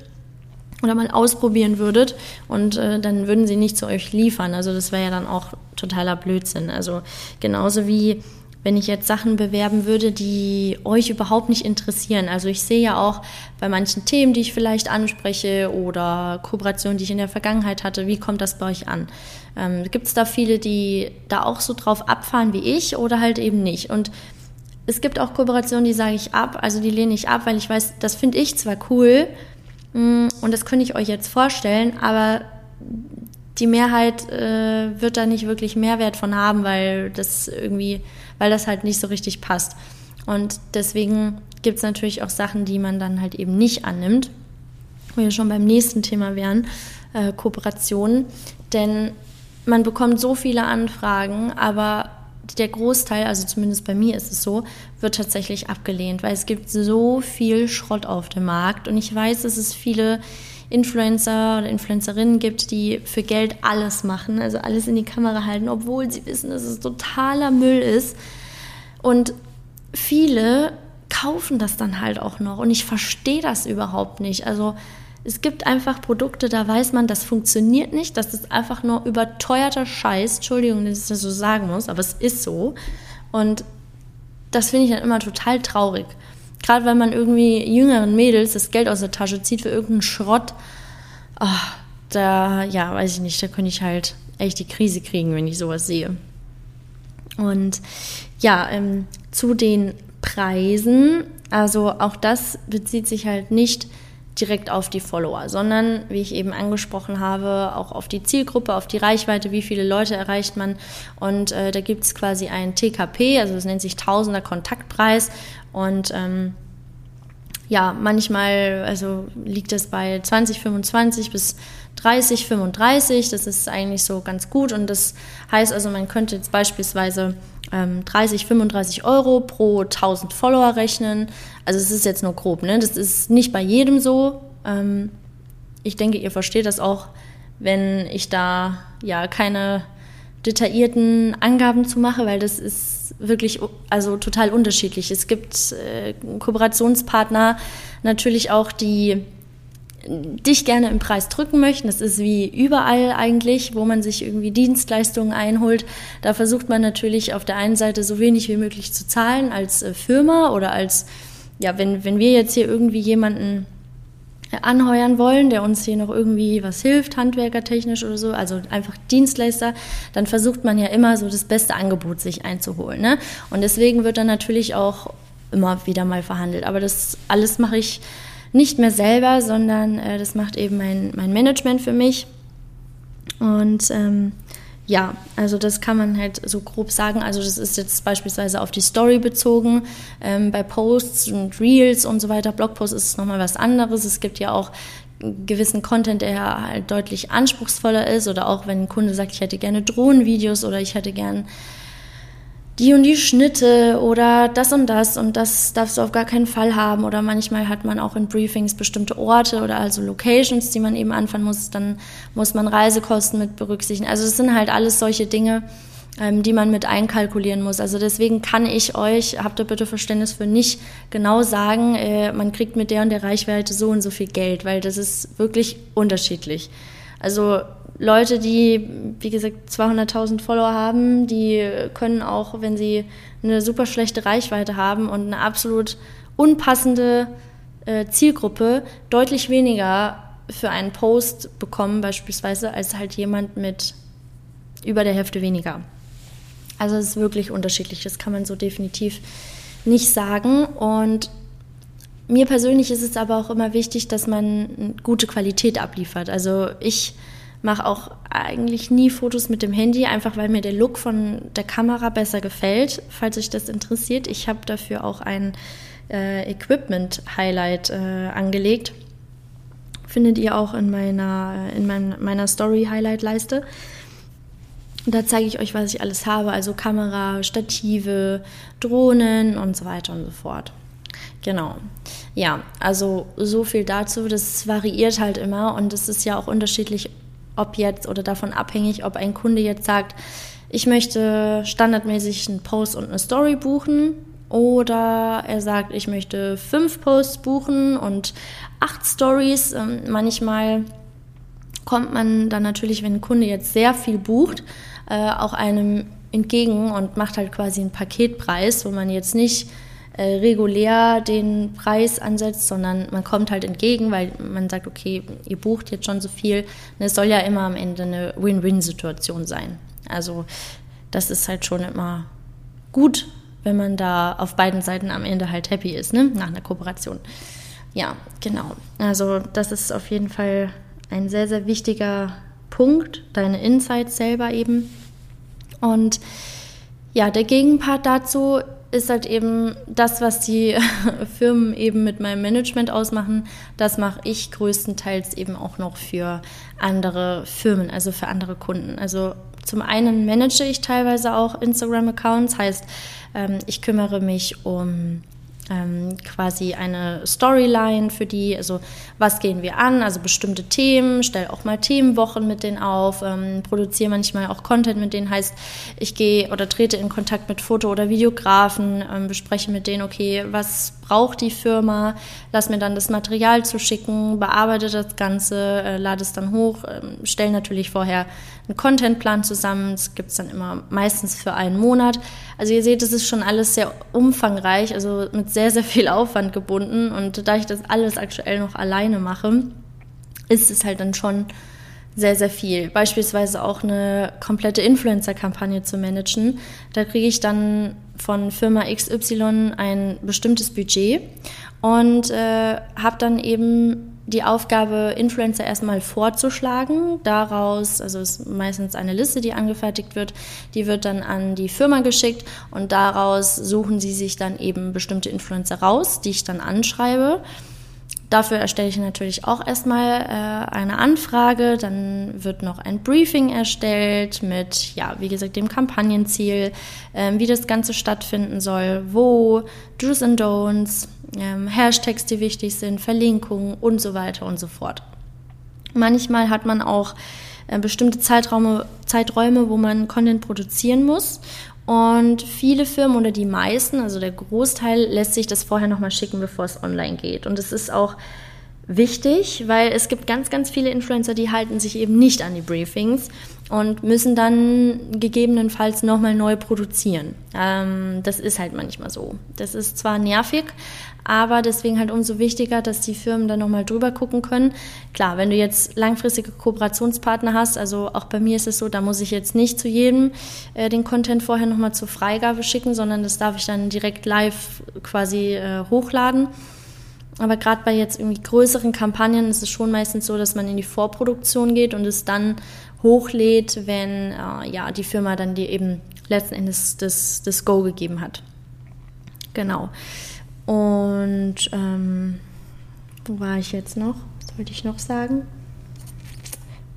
oder mal ausprobieren würdet und äh, dann würden sie nicht zu euch liefern. Also das wäre ja dann auch totaler Blödsinn. Also genauso wie wenn ich jetzt Sachen bewerben würde, die euch überhaupt nicht interessieren. Also ich sehe ja auch bei manchen Themen, die ich vielleicht anspreche oder Kooperationen, die ich in der Vergangenheit hatte, wie kommt das bei euch an? Ähm, Gibt es da viele, die da auch so drauf abfahren wie ich oder halt eben nicht? Und es gibt auch Kooperationen, die sage ich ab, also die lehne ich ab, weil ich weiß, das finde ich zwar cool, Mm, und das könnte ich euch jetzt vorstellen, aber die Mehrheit äh, wird da nicht wirklich Mehrwert von haben, weil das irgendwie, weil das halt nicht so richtig passt. Und deswegen gibt es natürlich auch Sachen, die man dann halt eben nicht annimmt. Wo wir schon beim nächsten Thema wären, äh, Kooperationen. Denn man bekommt so viele Anfragen, aber der Großteil, also zumindest bei mir ist es so, wird tatsächlich abgelehnt, weil es gibt so viel Schrott auf dem Markt und ich weiß, dass es viele Influencer oder Influencerinnen gibt, die für Geld alles machen, also alles in die Kamera halten, obwohl sie wissen, dass es totaler Müll ist. Und viele kaufen das dann halt auch noch und ich verstehe das überhaupt nicht. Also es gibt einfach Produkte, da weiß man, das funktioniert nicht, das ist einfach nur überteuerter Scheiß. Entschuldigung, dass ich das so sagen muss, aber es ist so. Und das finde ich dann immer total traurig. Gerade wenn man irgendwie jüngeren Mädels das Geld aus der Tasche zieht für irgendeinen Schrott, oh, da, ja, weiß ich nicht, da könnte ich halt echt die Krise kriegen, wenn ich sowas sehe. Und ja, ähm, zu den Preisen, also auch das bezieht sich halt nicht direkt auf die Follower, sondern, wie ich eben angesprochen habe, auch auf die Zielgruppe, auf die Reichweite, wie viele Leute erreicht man. Und äh, da gibt es quasi ein TKP, also das nennt sich Tausender Kontaktpreis. Und ähm, ja, manchmal also liegt es bei 20, 25 bis 30, 35. Das ist eigentlich so ganz gut. Und das heißt also, man könnte jetzt beispielsweise ähm, 30, 35 Euro pro 1000 Follower rechnen. Also es ist jetzt nur grob, ne? Das ist nicht bei jedem so. Ähm, ich denke, ihr versteht das auch, wenn ich da ja keine detaillierten Angaben zu mache, weil das ist wirklich also total unterschiedlich. Es gibt äh, Kooperationspartner natürlich auch, die dich gerne im Preis drücken möchten. Das ist wie überall eigentlich, wo man sich irgendwie Dienstleistungen einholt. Da versucht man natürlich auf der einen Seite so wenig wie möglich zu zahlen als äh, Firma oder als, ja, wenn, wenn wir jetzt hier irgendwie jemanden anheuern wollen, der uns hier noch irgendwie was hilft, handwerkertechnisch oder so, also einfach Dienstleister, dann versucht man ja immer so das beste Angebot sich einzuholen. Ne? Und deswegen wird dann natürlich auch immer wieder mal verhandelt. Aber das alles mache ich nicht mehr selber, sondern äh, das macht eben mein, mein Management für mich. Und ähm, ja, also das kann man halt so grob sagen. Also das ist jetzt beispielsweise auf die Story bezogen. Ähm, bei Posts und Reels und so weiter, Blogposts ist es nochmal was anderes. Es gibt ja auch gewissen Content, der halt deutlich anspruchsvoller ist oder auch wenn ein Kunde sagt, ich hätte gerne Drohnenvideos oder ich hätte gern die und die Schnitte oder das und das und das darfst du auf gar keinen Fall haben. Oder manchmal hat man auch in Briefings bestimmte Orte oder also Locations, die man eben anfangen muss. Dann muss man Reisekosten mit berücksichtigen. Also das sind halt alles solche Dinge, ähm, die man mit einkalkulieren muss. Also deswegen kann ich euch, habt ihr bitte Verständnis für, nicht genau sagen, äh, man kriegt mit der und der Reichweite so und so viel Geld, weil das ist wirklich unterschiedlich. Also Leute, die, wie gesagt, 200.000 Follower haben, die können auch, wenn sie eine super schlechte Reichweite haben und eine absolut unpassende äh, Zielgruppe, deutlich weniger für einen Post bekommen, beispielsweise, als halt jemand mit über der Hälfte weniger. Also es ist wirklich unterschiedlich, das kann man so definitiv nicht sagen. Und mir persönlich ist es aber auch immer wichtig, dass man gute Qualität abliefert. Also ich mache auch eigentlich nie Fotos mit dem Handy, einfach weil mir der Look von der Kamera besser gefällt. Falls euch das interessiert, ich habe dafür auch ein äh, Equipment-Highlight äh, angelegt. Findet ihr auch in meiner, in mein, meiner Story-Highlight-Leiste. Da zeige ich euch, was ich alles habe, also Kamera, Stative, Drohnen und so weiter und so fort. Genau. Ja, also so viel dazu. Das variiert halt immer und es ist ja auch unterschiedlich, ob jetzt oder davon abhängig, ob ein Kunde jetzt sagt, ich möchte standardmäßig einen Post und eine Story buchen oder er sagt, ich möchte fünf Posts buchen und acht Stories. Ähm, manchmal kommt man dann natürlich, wenn ein Kunde jetzt sehr viel bucht, äh, auch einem entgegen und macht halt quasi einen Paketpreis, wo man jetzt nicht äh, regulär den Preis ansetzt, sondern man kommt halt entgegen, weil man sagt, okay, ihr bucht jetzt schon so viel. Und es soll ja immer am Ende eine Win-Win-Situation sein. Also das ist halt schon immer gut, wenn man da auf beiden Seiten am Ende halt happy ist, ne? nach einer Kooperation. Ja, genau. Also das ist auf jeden Fall ein sehr, sehr wichtiger Punkt, deine Insights selber eben. Und ja, der Gegenpart dazu ist halt eben das, was die Firmen eben mit meinem Management ausmachen. Das mache ich größtenteils eben auch noch für andere Firmen, also für andere Kunden. Also zum einen manage ich teilweise auch Instagram-Accounts, heißt, ähm, ich kümmere mich um ähm, quasi eine Storyline für die, also was gehen wir an, also bestimmte Themen, stelle auch mal Themenwochen mit denen auf, ähm, produziere manchmal auch Content mit denen, heißt, ich gehe oder trete in Kontakt mit Foto- oder Videografen, ähm, bespreche mit denen, okay, was braucht die Firma, lass mir dann das Material zu schicken, bearbeite das Ganze, äh, lade es dann hoch, äh, stelle natürlich vorher einen Contentplan zusammen, das gibt es dann immer meistens für einen Monat. Also ihr seht, es ist schon alles sehr umfangreich, also mit sehr, sehr viel Aufwand gebunden und da ich das alles aktuell noch alleine mache, ist es halt dann schon sehr, sehr viel. Beispielsweise auch eine komplette Influencer-Kampagne zu managen. Da kriege ich dann von Firma XY ein bestimmtes Budget und äh, habe dann eben die Aufgabe, Influencer erstmal vorzuschlagen. Daraus, also ist meistens eine Liste, die angefertigt wird, die wird dann an die Firma geschickt und daraus suchen sie sich dann eben bestimmte Influencer raus, die ich dann anschreibe. Dafür erstelle ich natürlich auch erstmal äh, eine Anfrage, dann wird noch ein Briefing erstellt mit, ja, wie gesagt, dem Kampagnenziel, äh, wie das Ganze stattfinden soll, wo, Do's and Don'ts, äh, Hashtags, die wichtig sind, Verlinkungen und so weiter und so fort. Manchmal hat man auch äh, bestimmte Zeiträume, Zeiträume, wo man Content produzieren muss und viele Firmen oder die meisten, also der Großteil, lässt sich das vorher nochmal schicken, bevor es online geht. Und es ist auch wichtig, weil es gibt ganz, ganz viele Influencer, die halten sich eben nicht an die Briefings und müssen dann gegebenenfalls nochmal neu produzieren. Ähm, das ist halt manchmal so. Das ist zwar nervig, aber deswegen halt umso wichtiger, dass die Firmen dann nochmal drüber gucken können. Klar, wenn du jetzt langfristige Kooperationspartner hast, also auch bei mir ist es so, da muss ich jetzt nicht zu jedem äh, den Content vorher nochmal zur Freigabe schicken, sondern das darf ich dann direkt live quasi äh, hochladen. Aber gerade bei jetzt irgendwie größeren Kampagnen ist es schon meistens so, dass man in die Vorproduktion geht und es dann hochlädt, wenn äh, ja, die Firma dann dir eben letzten Endes das, das Go gegeben hat. Genau. Und ähm, wo war ich jetzt noch? Was wollte ich noch sagen?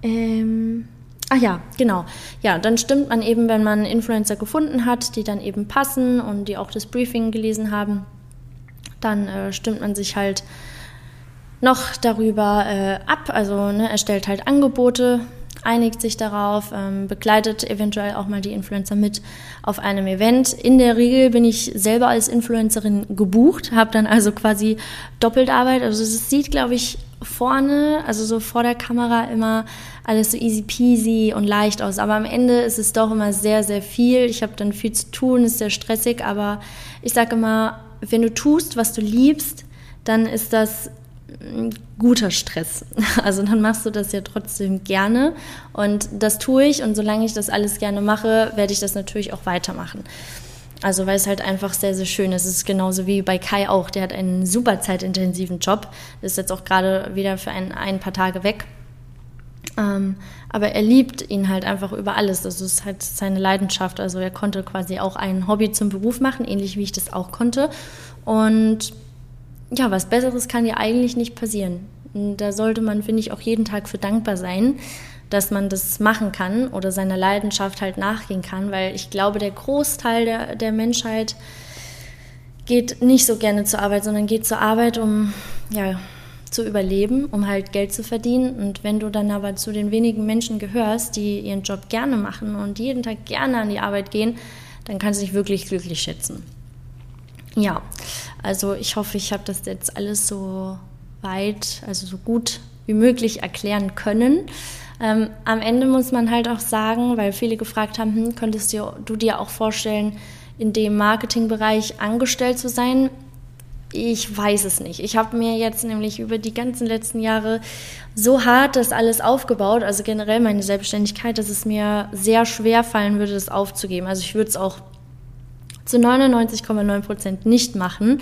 Ähm, ach ja, genau. Ja, dann stimmt man eben, wenn man Influencer gefunden hat, die dann eben passen und die auch das Briefing gelesen haben, dann äh, stimmt man sich halt noch darüber äh, ab, also ne, erstellt halt Angebote, einigt sich darauf, ähm, begleitet eventuell auch mal die Influencer mit auf einem Event. In der Regel bin ich selber als Influencerin gebucht, habe dann also quasi doppelt Arbeit. Also es sieht, glaube ich, vorne, also so vor der Kamera immer alles so easy peasy und leicht aus. Aber am Ende ist es doch immer sehr, sehr viel. Ich habe dann viel zu tun, ist sehr stressig, aber ich sage immer, wenn du tust, was du liebst, dann ist das guter Stress. Also dann machst du das ja trotzdem gerne und das tue ich und solange ich das alles gerne mache, werde ich das natürlich auch weitermachen. Also weil es halt einfach sehr, sehr schön ist. Es ist genauso wie bei Kai auch. Der hat einen super zeitintensiven Job. ist jetzt auch gerade wieder für ein, ein paar Tage weg. Ähm, aber er liebt ihn halt einfach über alles. Das ist halt seine Leidenschaft. Also er konnte quasi auch ein Hobby zum Beruf machen, ähnlich wie ich das auch konnte. Und ja, was Besseres kann ja eigentlich nicht passieren. Und da sollte man, finde ich, auch jeden Tag für dankbar sein, dass man das machen kann oder seiner Leidenschaft halt nachgehen kann, weil ich glaube, der Großteil der, der Menschheit geht nicht so gerne zur Arbeit, sondern geht zur Arbeit, um ja, zu überleben, um halt Geld zu verdienen. Und wenn du dann aber zu den wenigen Menschen gehörst, die ihren Job gerne machen und jeden Tag gerne an die Arbeit gehen, dann kannst du dich wirklich glücklich schätzen. Ja, also ich hoffe, ich habe das jetzt alles so weit, also so gut wie möglich erklären können. Ähm, am Ende muss man halt auch sagen, weil viele gefragt haben, hm, könntest du, du dir auch vorstellen, in dem Marketingbereich angestellt zu sein? Ich weiß es nicht. Ich habe mir jetzt nämlich über die ganzen letzten Jahre so hart das alles aufgebaut, also generell meine Selbstständigkeit, dass es mir sehr schwer fallen würde, das aufzugeben. Also ich würde es auch zu 99,9 Prozent nicht machen,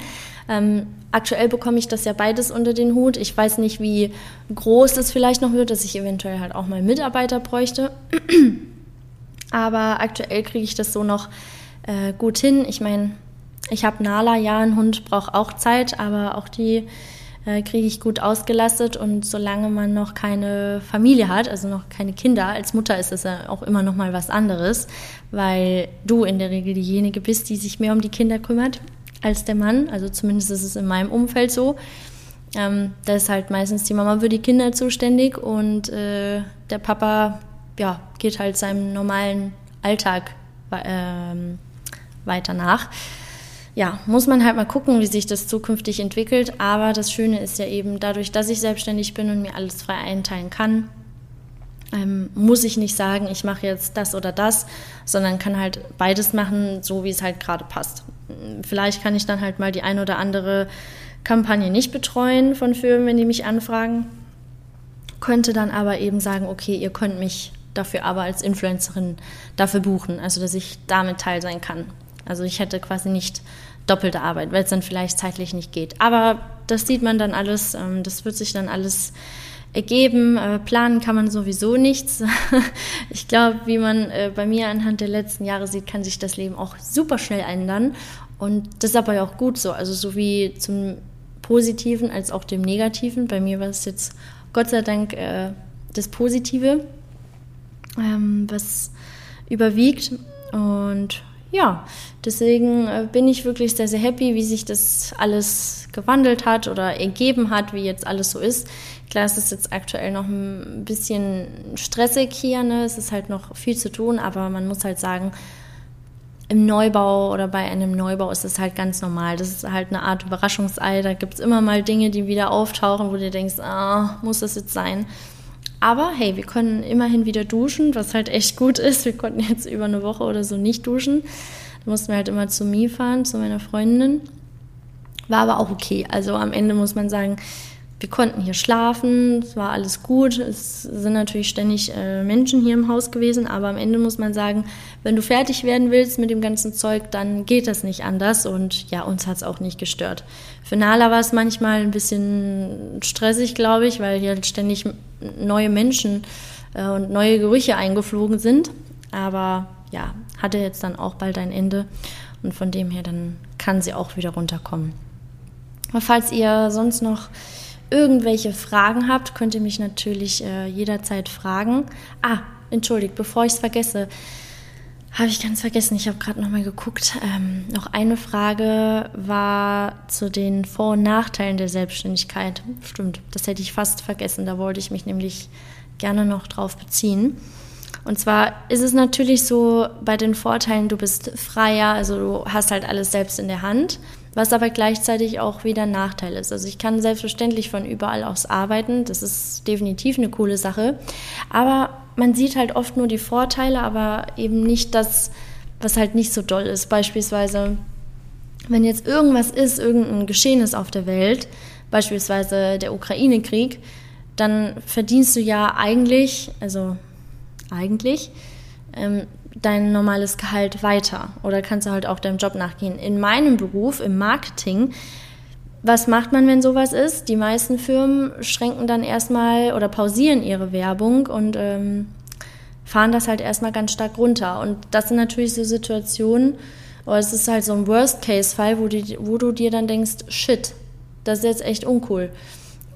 Ähm, aktuell bekomme ich das ja beides unter den Hut. Ich weiß nicht, wie groß das vielleicht noch wird, dass ich eventuell halt auch mal Mitarbeiter bräuchte. Aber aktuell kriege ich das so noch äh, gut hin. Ich meine, ich habe Nala, ja, ein Hund braucht auch Zeit, aber auch die äh, kriege ich gut ausgelastet und solange man noch keine Familie hat, also noch keine Kinder, als Mutter ist es ja auch immer noch mal was anderes, weil du in der Regel diejenige bist, die sich mehr um die Kinder kümmert als der Mann. Also zumindest ist es in meinem Umfeld so. Ähm, da ist halt meistens die Mama für die Kinder zuständig und äh, der Papa ja, geht halt seinem normalen Alltag äh, weiter nach ja, muss man halt mal gucken, wie sich das zukünftig entwickelt. Aber das Schöne ist ja eben, dadurch, dass ich selbstständig bin und mir alles frei einteilen kann, ähm, muss ich nicht sagen, ich mache jetzt das oder das, sondern kann halt beides machen, so wie es halt gerade passt. Vielleicht kann ich dann halt mal die ein oder andere Kampagne nicht betreuen von Firmen, wenn die mich anfragen. Könnte dann aber eben sagen, okay, ihr könnt mich dafür aber als Influencerin dafür buchen, also dass ich damit teil sein kann. Also ich hätte quasi nicht doppelte Arbeit, weil es dann vielleicht zeitlich nicht geht. Aber das sieht man dann alles, ähm, das wird sich dann alles ergeben. Äh, planen kann man sowieso nichts. ich glaube, wie man äh, bei mir anhand der letzten Jahre sieht, kann sich das Leben auch super schnell ändern. Und das ist aber ja auch gut so. Also so wie zum Positiven als auch dem Negativen. Bei mir war es jetzt Gott sei Dank äh, das Positive, ähm, was überwiegt. Und ja, deswegen äh, bin ich wirklich sehr, sehr happy, wie sich das alles gewandelt hat oder ergeben hat, wie jetzt alles so ist. Klar, es ist jetzt aktuell noch ein bisschen stressig hier, ne? es ist halt noch viel zu tun, aber man muss halt sagen, im Neubau oder bei einem Neubau ist es halt ganz normal. Das ist halt eine Art Überraschungsei. Da gibt es immer mal Dinge, die wieder auftauchen, wo du denkst, ah, muss das jetzt sein? Aber hey, wir können immerhin wieder duschen, was halt echt gut ist. Wir konnten jetzt über eine Woche oder so nicht duschen. Da mussten wir halt immer zu mir fahren, zu meiner Freundin. War aber auch okay. Also am Ende muss man sagen, wir konnten hier schlafen, es war alles gut. Es sind natürlich ständig äh, Menschen hier im Haus gewesen, aber am Ende muss man sagen, wenn du fertig werden willst mit dem ganzen Zeug, dann geht das nicht anders und ja, uns hat es auch nicht gestört. Für Nala war es manchmal ein bisschen stressig, glaube ich, weil hier ständig neue Menschen äh, und neue Gerüche eingeflogen sind. Aber ja, hatte jetzt dann auch bald ein Ende und von dem her dann kann sie auch wieder runterkommen. Falls ihr sonst noch irgendwelche Fragen habt, könnt ihr mich natürlich äh, jederzeit fragen. Ah, entschuldigt, bevor ich es vergesse, habe ich ganz vergessen, ich habe gerade nochmal geguckt. Ähm, noch eine Frage war zu den Vor- und Nachteilen der Selbstständigkeit. Stimmt, das hätte ich fast vergessen. Da wollte ich mich nämlich gerne noch drauf beziehen. Und zwar ist es natürlich so bei den Vorteilen, du bist freier, also du hast halt alles selbst in der Hand was aber gleichzeitig auch wieder ein Nachteil ist. Also ich kann selbstverständlich von überall aus arbeiten, das ist definitiv eine coole Sache, aber man sieht halt oft nur die Vorteile, aber eben nicht das, was halt nicht so doll ist. Beispielsweise, wenn jetzt irgendwas ist, irgendein Geschehen ist auf der Welt, beispielsweise der Ukraine-Krieg, dann verdienst du ja eigentlich, also eigentlich, ähm, dein normales Gehalt weiter oder kannst du halt auch deinem Job nachgehen. In meinem Beruf, im Marketing, was macht man, wenn sowas ist? Die meisten Firmen schränken dann erstmal oder pausieren ihre Werbung und ähm, fahren das halt erstmal ganz stark runter. Und das sind natürlich so Situationen, oder es ist halt so ein Worst-Case-Fall, wo, wo du dir dann denkst, shit, das ist jetzt echt uncool.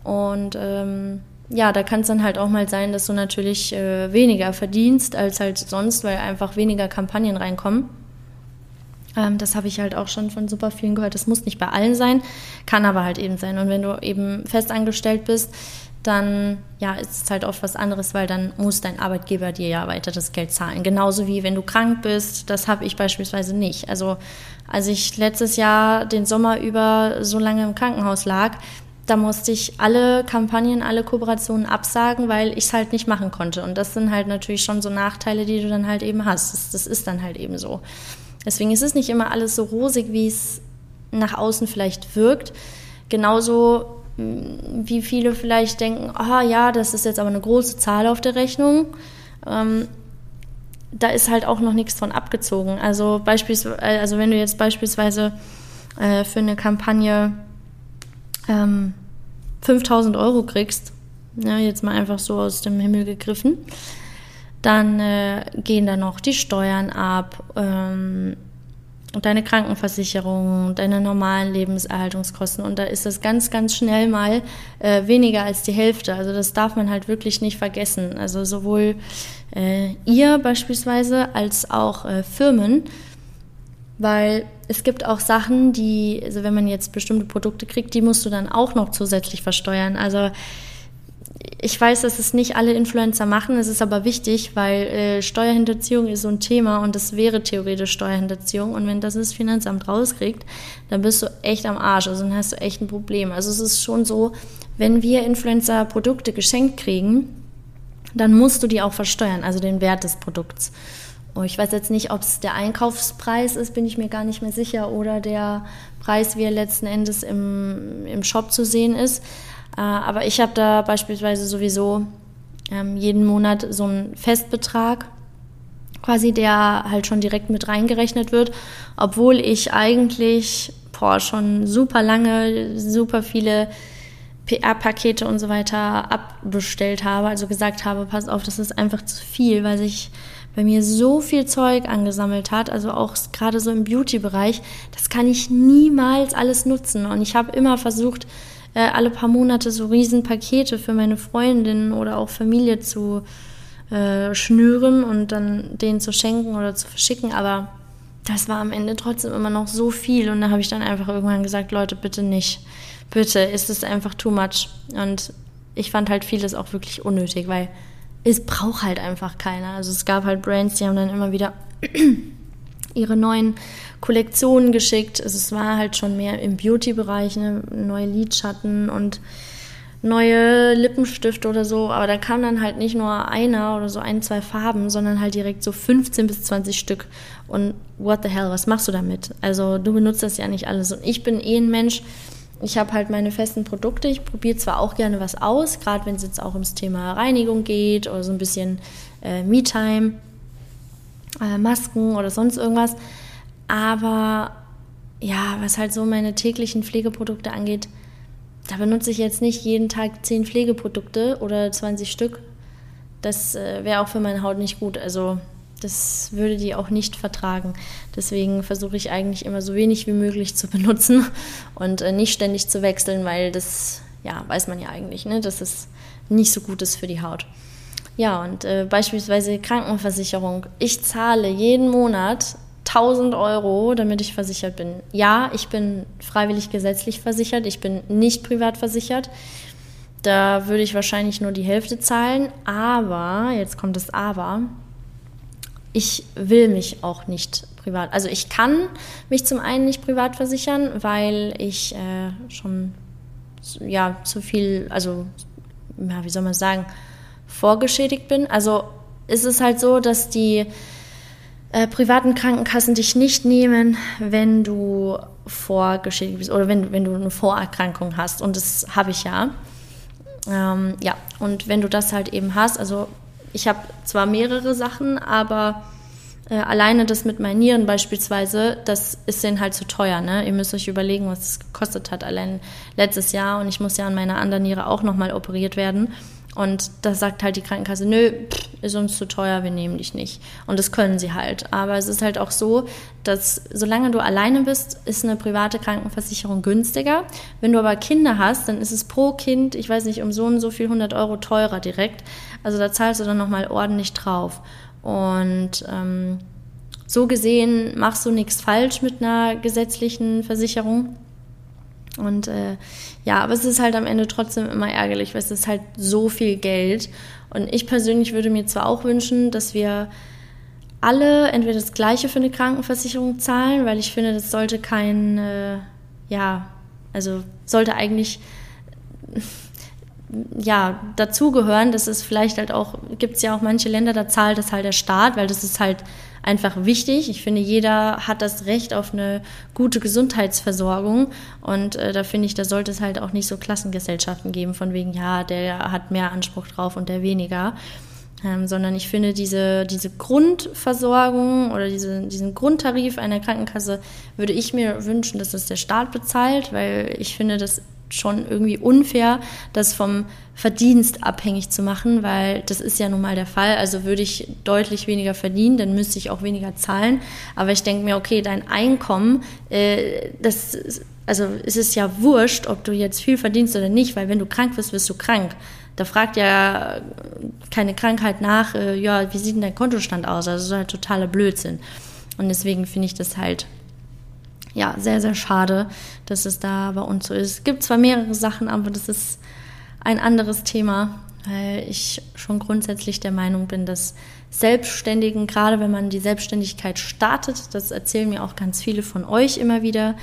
Und ähm, ja, da kann es dann halt auch mal sein, dass du natürlich äh, weniger verdienst als halt sonst, weil einfach weniger Kampagnen reinkommen. Ähm, das habe ich halt auch schon von super vielen gehört. Das muss nicht bei allen sein, kann aber halt eben sein. Und wenn du eben festangestellt bist, dann ja, ist es halt oft was anderes, weil dann muss dein Arbeitgeber dir ja weiter das Geld zahlen. Genauso wie wenn du krank bist, das habe ich beispielsweise nicht. Also als ich letztes Jahr den Sommer über so lange im Krankenhaus lag, da musste ich alle Kampagnen, alle Kooperationen absagen, weil ich es halt nicht machen konnte. Und das sind halt natürlich schon so Nachteile, die du dann halt eben hast. Das, das ist dann halt eben so. Deswegen ist es nicht immer alles so rosig, wie es nach außen vielleicht wirkt. Genauso mm, wie viele vielleicht denken, ah oh, ja, das ist jetzt aber eine große Zahl auf der Rechnung. Ähm, da ist halt auch noch nichts von abgezogen. Also beispielsweise, also wenn du jetzt beispielsweise äh, für eine Kampagne ähm, 5000 Euro kriegst, ja, jetzt mal einfach so aus dem Himmel gegriffen, dann äh, gehen da noch die Steuern ab, ähm, deine Krankenversicherung, deine normalen Lebenserhaltungskosten und da ist das ganz, ganz schnell mal äh, weniger als die Hälfte. Also das darf man halt wirklich nicht vergessen. Also sowohl äh, ihr beispielsweise als auch äh, Firmen, weil es gibt auch Sachen, die, also wenn man jetzt bestimmte Produkte kriegt, die musst du dann auch noch zusätzlich versteuern. Also ich weiß, dass es nicht alle Influencer machen, es ist aber wichtig, weil äh, Steuerhinterziehung ist so ein Thema und das wäre theoretisch Steuerhinterziehung. Und wenn das das Finanzamt rauskriegt, dann bist du echt am Arsch, also dann hast du echt ein Problem. Also es ist schon so, wenn wir Influencer Produkte geschenkt kriegen, dann musst du die auch versteuern, also den Wert des Produkts. Oh, ich weiß jetzt nicht, ob es der Einkaufspreis ist, bin ich mir gar nicht mehr sicher, oder der Preis, wie er letzten Endes im, im Shop zu sehen ist. Äh, aber ich habe da beispielsweise sowieso ähm, jeden Monat so einen Festbetrag, quasi der halt schon direkt mit reingerechnet wird, obwohl ich eigentlich boah, schon super lange, super viele PR-Pakete und so weiter abbestellt habe, also gesagt habe, pass auf, das ist einfach zu viel, weil sich bei mir so viel Zeug angesammelt hat, also auch gerade so im Beauty-Bereich, das kann ich niemals alles nutzen. Und ich habe immer versucht, äh, alle paar Monate so riesen Pakete für meine Freundinnen oder auch Familie zu äh, schnüren und dann denen zu schenken oder zu verschicken, aber das war am Ende trotzdem immer noch so viel und da habe ich dann einfach irgendwann gesagt, Leute, bitte nicht. Bitte, ist es einfach too much. Und ich fand halt vieles auch wirklich unnötig, weil es braucht halt einfach keiner. Also es gab halt Brands, die haben dann immer wieder ihre neuen Kollektionen geschickt. Also es war halt schon mehr im Beauty-Bereich, ne? neue Lidschatten und neue Lippenstifte oder so. Aber da kam dann halt nicht nur einer oder so ein, zwei Farben, sondern halt direkt so 15 bis 20 Stück. Und what the hell, was machst du damit? Also du benutzt das ja nicht alles. Und ich bin eh ein Mensch, ich habe halt meine festen Produkte. Ich probiere zwar auch gerne was aus, gerade wenn es jetzt auch ums Thema Reinigung geht oder so ein bisschen äh, Me-Time, äh, Masken oder sonst irgendwas. Aber ja, was halt so meine täglichen Pflegeprodukte angeht, da benutze ich jetzt nicht jeden Tag 10 Pflegeprodukte oder 20 Stück. Das äh, wäre auch für meine Haut nicht gut. Also das würde die auch nicht vertragen. Deswegen versuche ich eigentlich immer so wenig wie möglich zu benutzen und äh, nicht ständig zu wechseln, weil das, ja, weiß man ja eigentlich, ne, dass es nicht so gut ist für die Haut. Ja, und äh, beispielsweise Krankenversicherung. Ich zahle jeden Monat 1000 Euro, damit ich versichert bin. Ja, ich bin freiwillig gesetzlich versichert, ich bin nicht privat versichert. Da würde ich wahrscheinlich nur die Hälfte zahlen, aber, jetzt kommt das Aber, ich will mich auch nicht privat. Also ich kann mich zum einen nicht privat versichern, weil ich äh, schon ja zu viel, also ja, wie soll man sagen, vorgeschädigt bin. Also ist es halt so, dass die äh, privaten Krankenkassen dich nicht nehmen, wenn du vorgeschädigt bist oder wenn, wenn du eine Vorerkrankung hast. Und das habe ich ja. Ähm, ja, und wenn du das halt eben hast, also ich habe zwar mehrere Sachen, aber äh, alleine das mit meinen Nieren beispielsweise, das ist denen halt zu teuer. Ne? Ihr müsst euch überlegen, was es gekostet hat, allein letztes Jahr. Und ich muss ja an meiner anderen Niere auch nochmal operiert werden. Und da sagt halt die Krankenkasse, nö, ist uns zu teuer, wir nehmen dich nicht. Und das können sie halt. Aber es ist halt auch so, dass solange du alleine bist, ist eine private Krankenversicherung günstiger. Wenn du aber Kinder hast, dann ist es pro Kind, ich weiß nicht, um so und so viel 100 Euro teurer direkt. Also da zahlst du dann nochmal ordentlich drauf. Und ähm, so gesehen machst du nichts falsch mit einer gesetzlichen Versicherung. Und äh, ja, aber es ist halt am Ende trotzdem immer ärgerlich, weil es ist halt so viel Geld. Und ich persönlich würde mir zwar auch wünschen, dass wir alle entweder das Gleiche für eine Krankenversicherung zahlen, weil ich finde, das sollte kein, äh, ja, also sollte eigentlich ja dazugehören. Das ist vielleicht halt auch, gibt es ja auch manche Länder, da zahlt das halt der Staat, weil das ist halt einfach wichtig. Ich finde, jeder hat das Recht auf eine gute Gesundheitsversorgung und äh, da finde ich, da sollte es halt auch nicht so Klassengesellschaften geben, von wegen, ja, der hat mehr Anspruch drauf und der weniger. Ähm, sondern ich finde, diese, diese Grundversorgung oder diese, diesen Grundtarif einer Krankenkasse würde ich mir wünschen, dass das der Staat bezahlt, weil ich finde das schon irgendwie unfair, das vom Verdienst abhängig zu machen, weil das ist ja nun mal der Fall. Also würde ich deutlich weniger verdienen, dann müsste ich auch weniger zahlen. Aber ich denke mir, okay, dein Einkommen, äh, das, also es ist ja wurscht, ob du jetzt viel verdienst oder nicht, weil wenn du krank bist, wirst du krank. Da fragt ja keine Krankheit nach, äh, ja, wie sieht denn dein Kontostand aus? Also das ist halt totaler Blödsinn. Und deswegen finde ich das halt ja sehr, sehr schade, dass es da bei uns so ist. Es gibt zwar mehrere Sachen, aber das ist ein anderes Thema, weil ich schon grundsätzlich der Meinung bin, dass Selbstständigen, gerade wenn man die Selbstständigkeit startet, das erzählen mir auch ganz viele von euch immer wieder,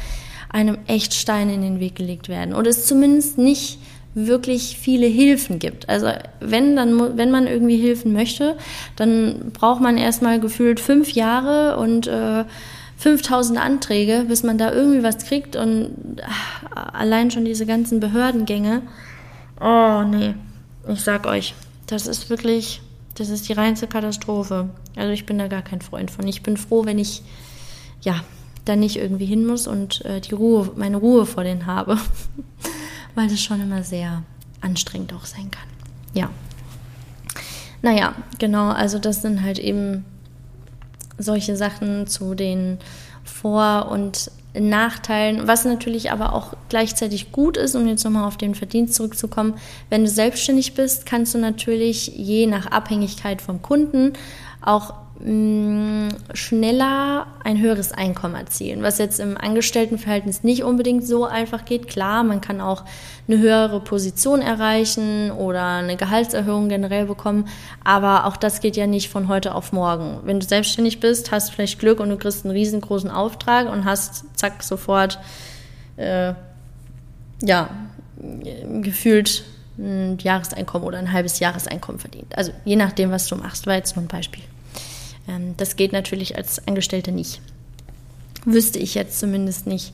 einem echt Steine in den Weg gelegt werden. Oder es zumindest nicht wirklich viele Hilfen gibt. Also wenn dann wenn man irgendwie Hilfen möchte, dann braucht man erstmal gefühlt fünf Jahre und äh, 5000 Anträge, bis man da irgendwie was kriegt und ach, allein schon diese ganzen Behördengänge. Oh nee, ich sag euch, das ist wirklich, das ist die reinste Katastrophe. Also ich bin da gar kein Freund von. Ich bin froh, wenn ich ja da nicht irgendwie hin muss und äh, die Ruhe, meine Ruhe vor denen habe. weil das schon immer sehr anstrengend auch sein kann. Ja. Naja, genau, also das sind halt eben solche Sachen zu den Vor- und Nachteilen, was natürlich aber auch gleichzeitig gut ist, um jetzt nochmal auf den Verdienst zurückzukommen. Wenn du selbstständig bist, kannst du natürlich je nach Abhängigkeit vom Kunden auch schneller ein höheres Einkommen erzielen, was jetzt im Angestelltenverhältnis nicht unbedingt so einfach geht. Klar, man kann auch eine höhere Position erreichen oder eine Gehaltserhöhung generell bekommen, aber auch das geht ja nicht von heute auf morgen. Wenn du selbstständig bist, hast du vielleicht Glück und du kriegst einen riesengroßen Auftrag und hast zack sofort äh, ja gefühlt ein Jahreseinkommen oder ein halbes Jahreseinkommen verdient. Also je nachdem, was du machst, war jetzt nur ein Beispiel. Ähm, das geht natürlich als Angestellte nicht. Wüsste ich jetzt zumindest nicht.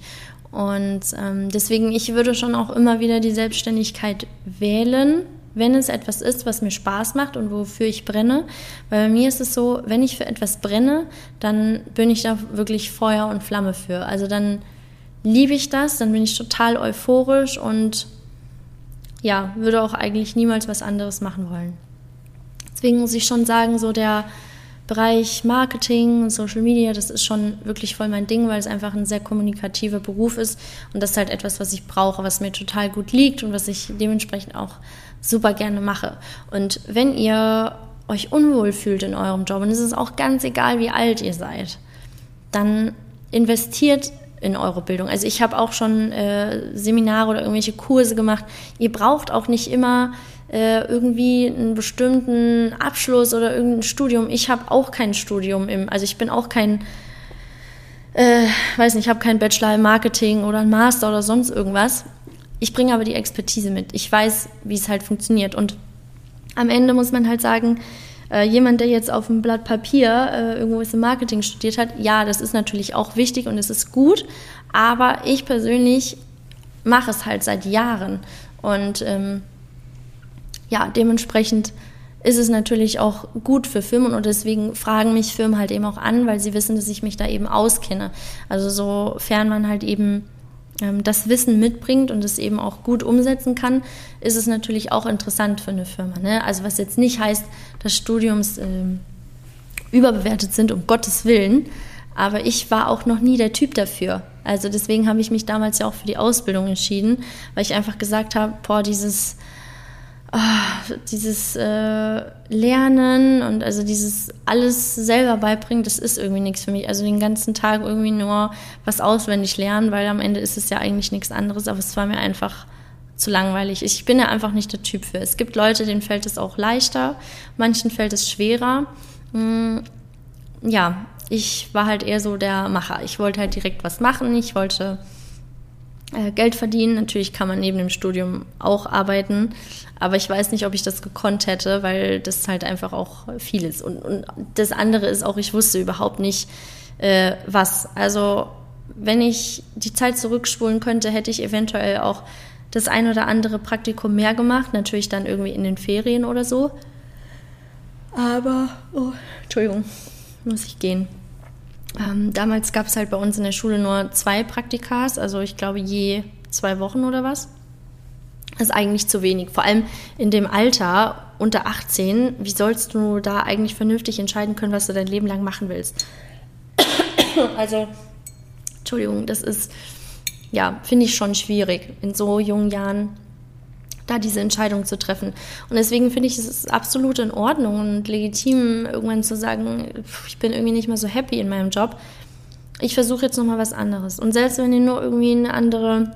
Und ähm, deswegen, ich würde schon auch immer wieder die Selbstständigkeit wählen, wenn es etwas ist, was mir Spaß macht und wofür ich brenne. Weil bei mir ist es so, wenn ich für etwas brenne, dann bin ich da wirklich Feuer und Flamme für. Also dann liebe ich das, dann bin ich total euphorisch und ja, würde auch eigentlich niemals was anderes machen wollen. Deswegen muss ich schon sagen, so der Bereich Marketing und Social Media, das ist schon wirklich voll mein Ding, weil es einfach ein sehr kommunikativer Beruf ist und das ist halt etwas, was ich brauche, was mir total gut liegt und was ich dementsprechend auch super gerne mache. Und wenn ihr euch unwohl fühlt in eurem Job und es ist auch ganz egal, wie alt ihr seid, dann investiert in eure Bildung. Also ich habe auch schon äh, Seminare oder irgendwelche Kurse gemacht. Ihr braucht auch nicht immer äh, irgendwie einen bestimmten Abschluss oder irgendein Studium. Ich habe auch kein Studium im, also ich bin auch kein, äh, weiß nicht, ich habe keinen Bachelor im Marketing oder einen Master oder sonst irgendwas. Ich bringe aber die Expertise mit. Ich weiß, wie es halt funktioniert. Und am Ende muss man halt sagen, äh, jemand, der jetzt auf einem Blatt Papier äh, irgendwo im Marketing studiert hat, ja, das ist natürlich auch wichtig und es ist gut, aber ich persönlich mache es halt seit Jahren und ähm, ja, dementsprechend ist es natürlich auch gut für Firmen und deswegen fragen mich Firmen halt eben auch an, weil sie wissen, dass ich mich da eben auskenne. Also sofern man halt eben ähm, das Wissen mitbringt und es eben auch gut umsetzen kann, ist es natürlich auch interessant für eine Firma. Ne? Also was jetzt nicht heißt, dass Studiums äh, überbewertet sind, um Gottes Willen, aber ich war auch noch nie der Typ dafür. Also deswegen habe ich mich damals ja auch für die Ausbildung entschieden, weil ich einfach gesagt habe, boah, dieses oh, dieses äh, Lernen und also dieses alles selber beibringen, das ist irgendwie nichts für mich. Also den ganzen Tag irgendwie nur was auswendig lernen, weil am Ende ist es ja eigentlich nichts anderes, aber es war mir einfach zu langweilig. Ich bin ja einfach nicht der Typ für. Es gibt Leute, denen fällt es auch leichter, manchen fällt es schwerer. Hm, ja, ich war halt eher so der Macher. Ich wollte halt direkt was machen. Ich wollte Geld verdienen. Natürlich kann man neben dem Studium auch arbeiten, aber ich weiß nicht, ob ich das gekonnt hätte, weil das halt einfach auch viel ist. Und, und das andere ist auch, ich wusste überhaupt nicht, äh, was. Also wenn ich die Zeit zurückspulen könnte, hätte ich eventuell auch das ein oder andere Praktikum mehr gemacht, natürlich dann irgendwie in den Ferien oder so. Aber, oh, Entschuldigung, muss ich gehen. Ähm, damals gab es halt bei uns in der Schule nur zwei Praktikas, also ich glaube je zwei Wochen oder was. Das ist eigentlich zu wenig. Vor allem in dem Alter unter 18, wie sollst du da eigentlich vernünftig entscheiden können, was du dein Leben lang machen willst? also, Entschuldigung, das ist, ja, finde ich schon schwierig, in so jungen Jahren da diese Entscheidung zu treffen. Und deswegen finde ich, es ist absolut in Ordnung und legitim, irgendwann zu sagen, ich bin irgendwie nicht mehr so happy in meinem Job. Ich versuche jetzt nochmal was anderes. Und selbst wenn ihr nur irgendwie eine andere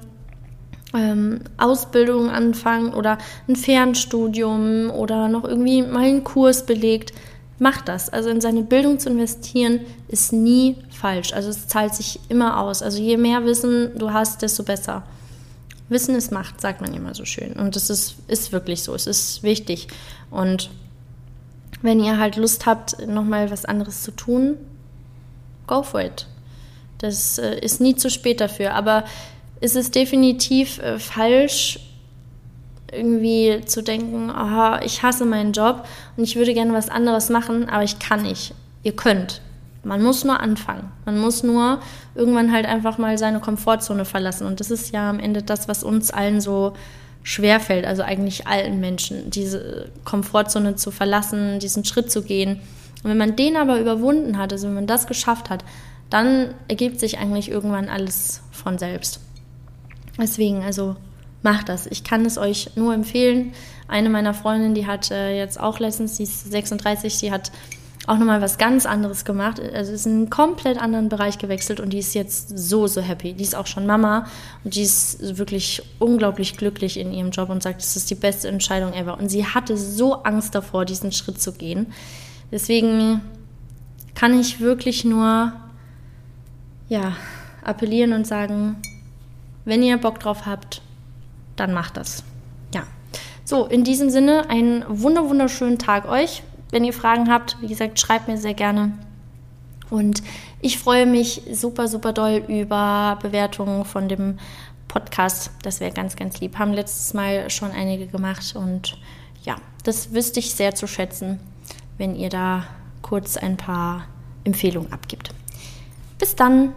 ähm, Ausbildung anfangen oder ein Fernstudium oder noch irgendwie mal einen Kurs belegt, macht das. Also in seine Bildung zu investieren ist nie falsch. Also es zahlt sich immer aus. Also je mehr Wissen du hast, desto besser. Wissen ist Macht, sagt man immer so schön. Und das ist, ist wirklich so. Es ist wichtig. Und wenn ihr halt Lust habt, nochmal was anderes zu tun, go for it. Das äh, ist nie zu spät dafür. Aber ist es definitiv äh, falsch, irgendwie zu denken, aha, ich hasse meinen Job und ich würde gerne was anderes machen, aber ich kann nicht. Ihr könnt. Man muss nur anfangen. Man muss nur irgendwann halt einfach mal seine Komfortzone verlassen. Und das ist ja am Ende das, was uns allen so schwer fällt, also eigentlich allen Menschen, diese Komfortzone zu verlassen, diesen Schritt zu gehen. Und wenn man den aber überwunden hat, also wenn man das geschafft hat, dann ergibt sich eigentlich irgendwann alles von selbst. Deswegen, also macht das. Ich kann es euch nur empfehlen. Eine meiner Freundinnen, die hat äh, jetzt auch letztens, die ist 36, die hat auch nochmal was ganz anderes gemacht. Also ist in einen komplett anderen Bereich gewechselt und die ist jetzt so, so happy. Die ist auch schon Mama und die ist wirklich unglaublich glücklich in ihrem Job und sagt, es ist die beste Entscheidung ever. Und sie hatte so Angst davor, diesen Schritt zu gehen. Deswegen kann ich wirklich nur ja, appellieren und sagen, wenn ihr Bock drauf habt, dann macht das. Ja. So, in diesem Sinne, einen wunderschönen Tag euch. Wenn ihr Fragen habt, wie gesagt, schreibt mir sehr gerne. Und ich freue mich super, super doll über Bewertungen von dem Podcast. Das wäre ganz, ganz lieb. Haben letztes Mal schon einige gemacht und ja, das wüsste ich sehr zu schätzen, wenn ihr da kurz ein paar Empfehlungen abgibt. Bis dann!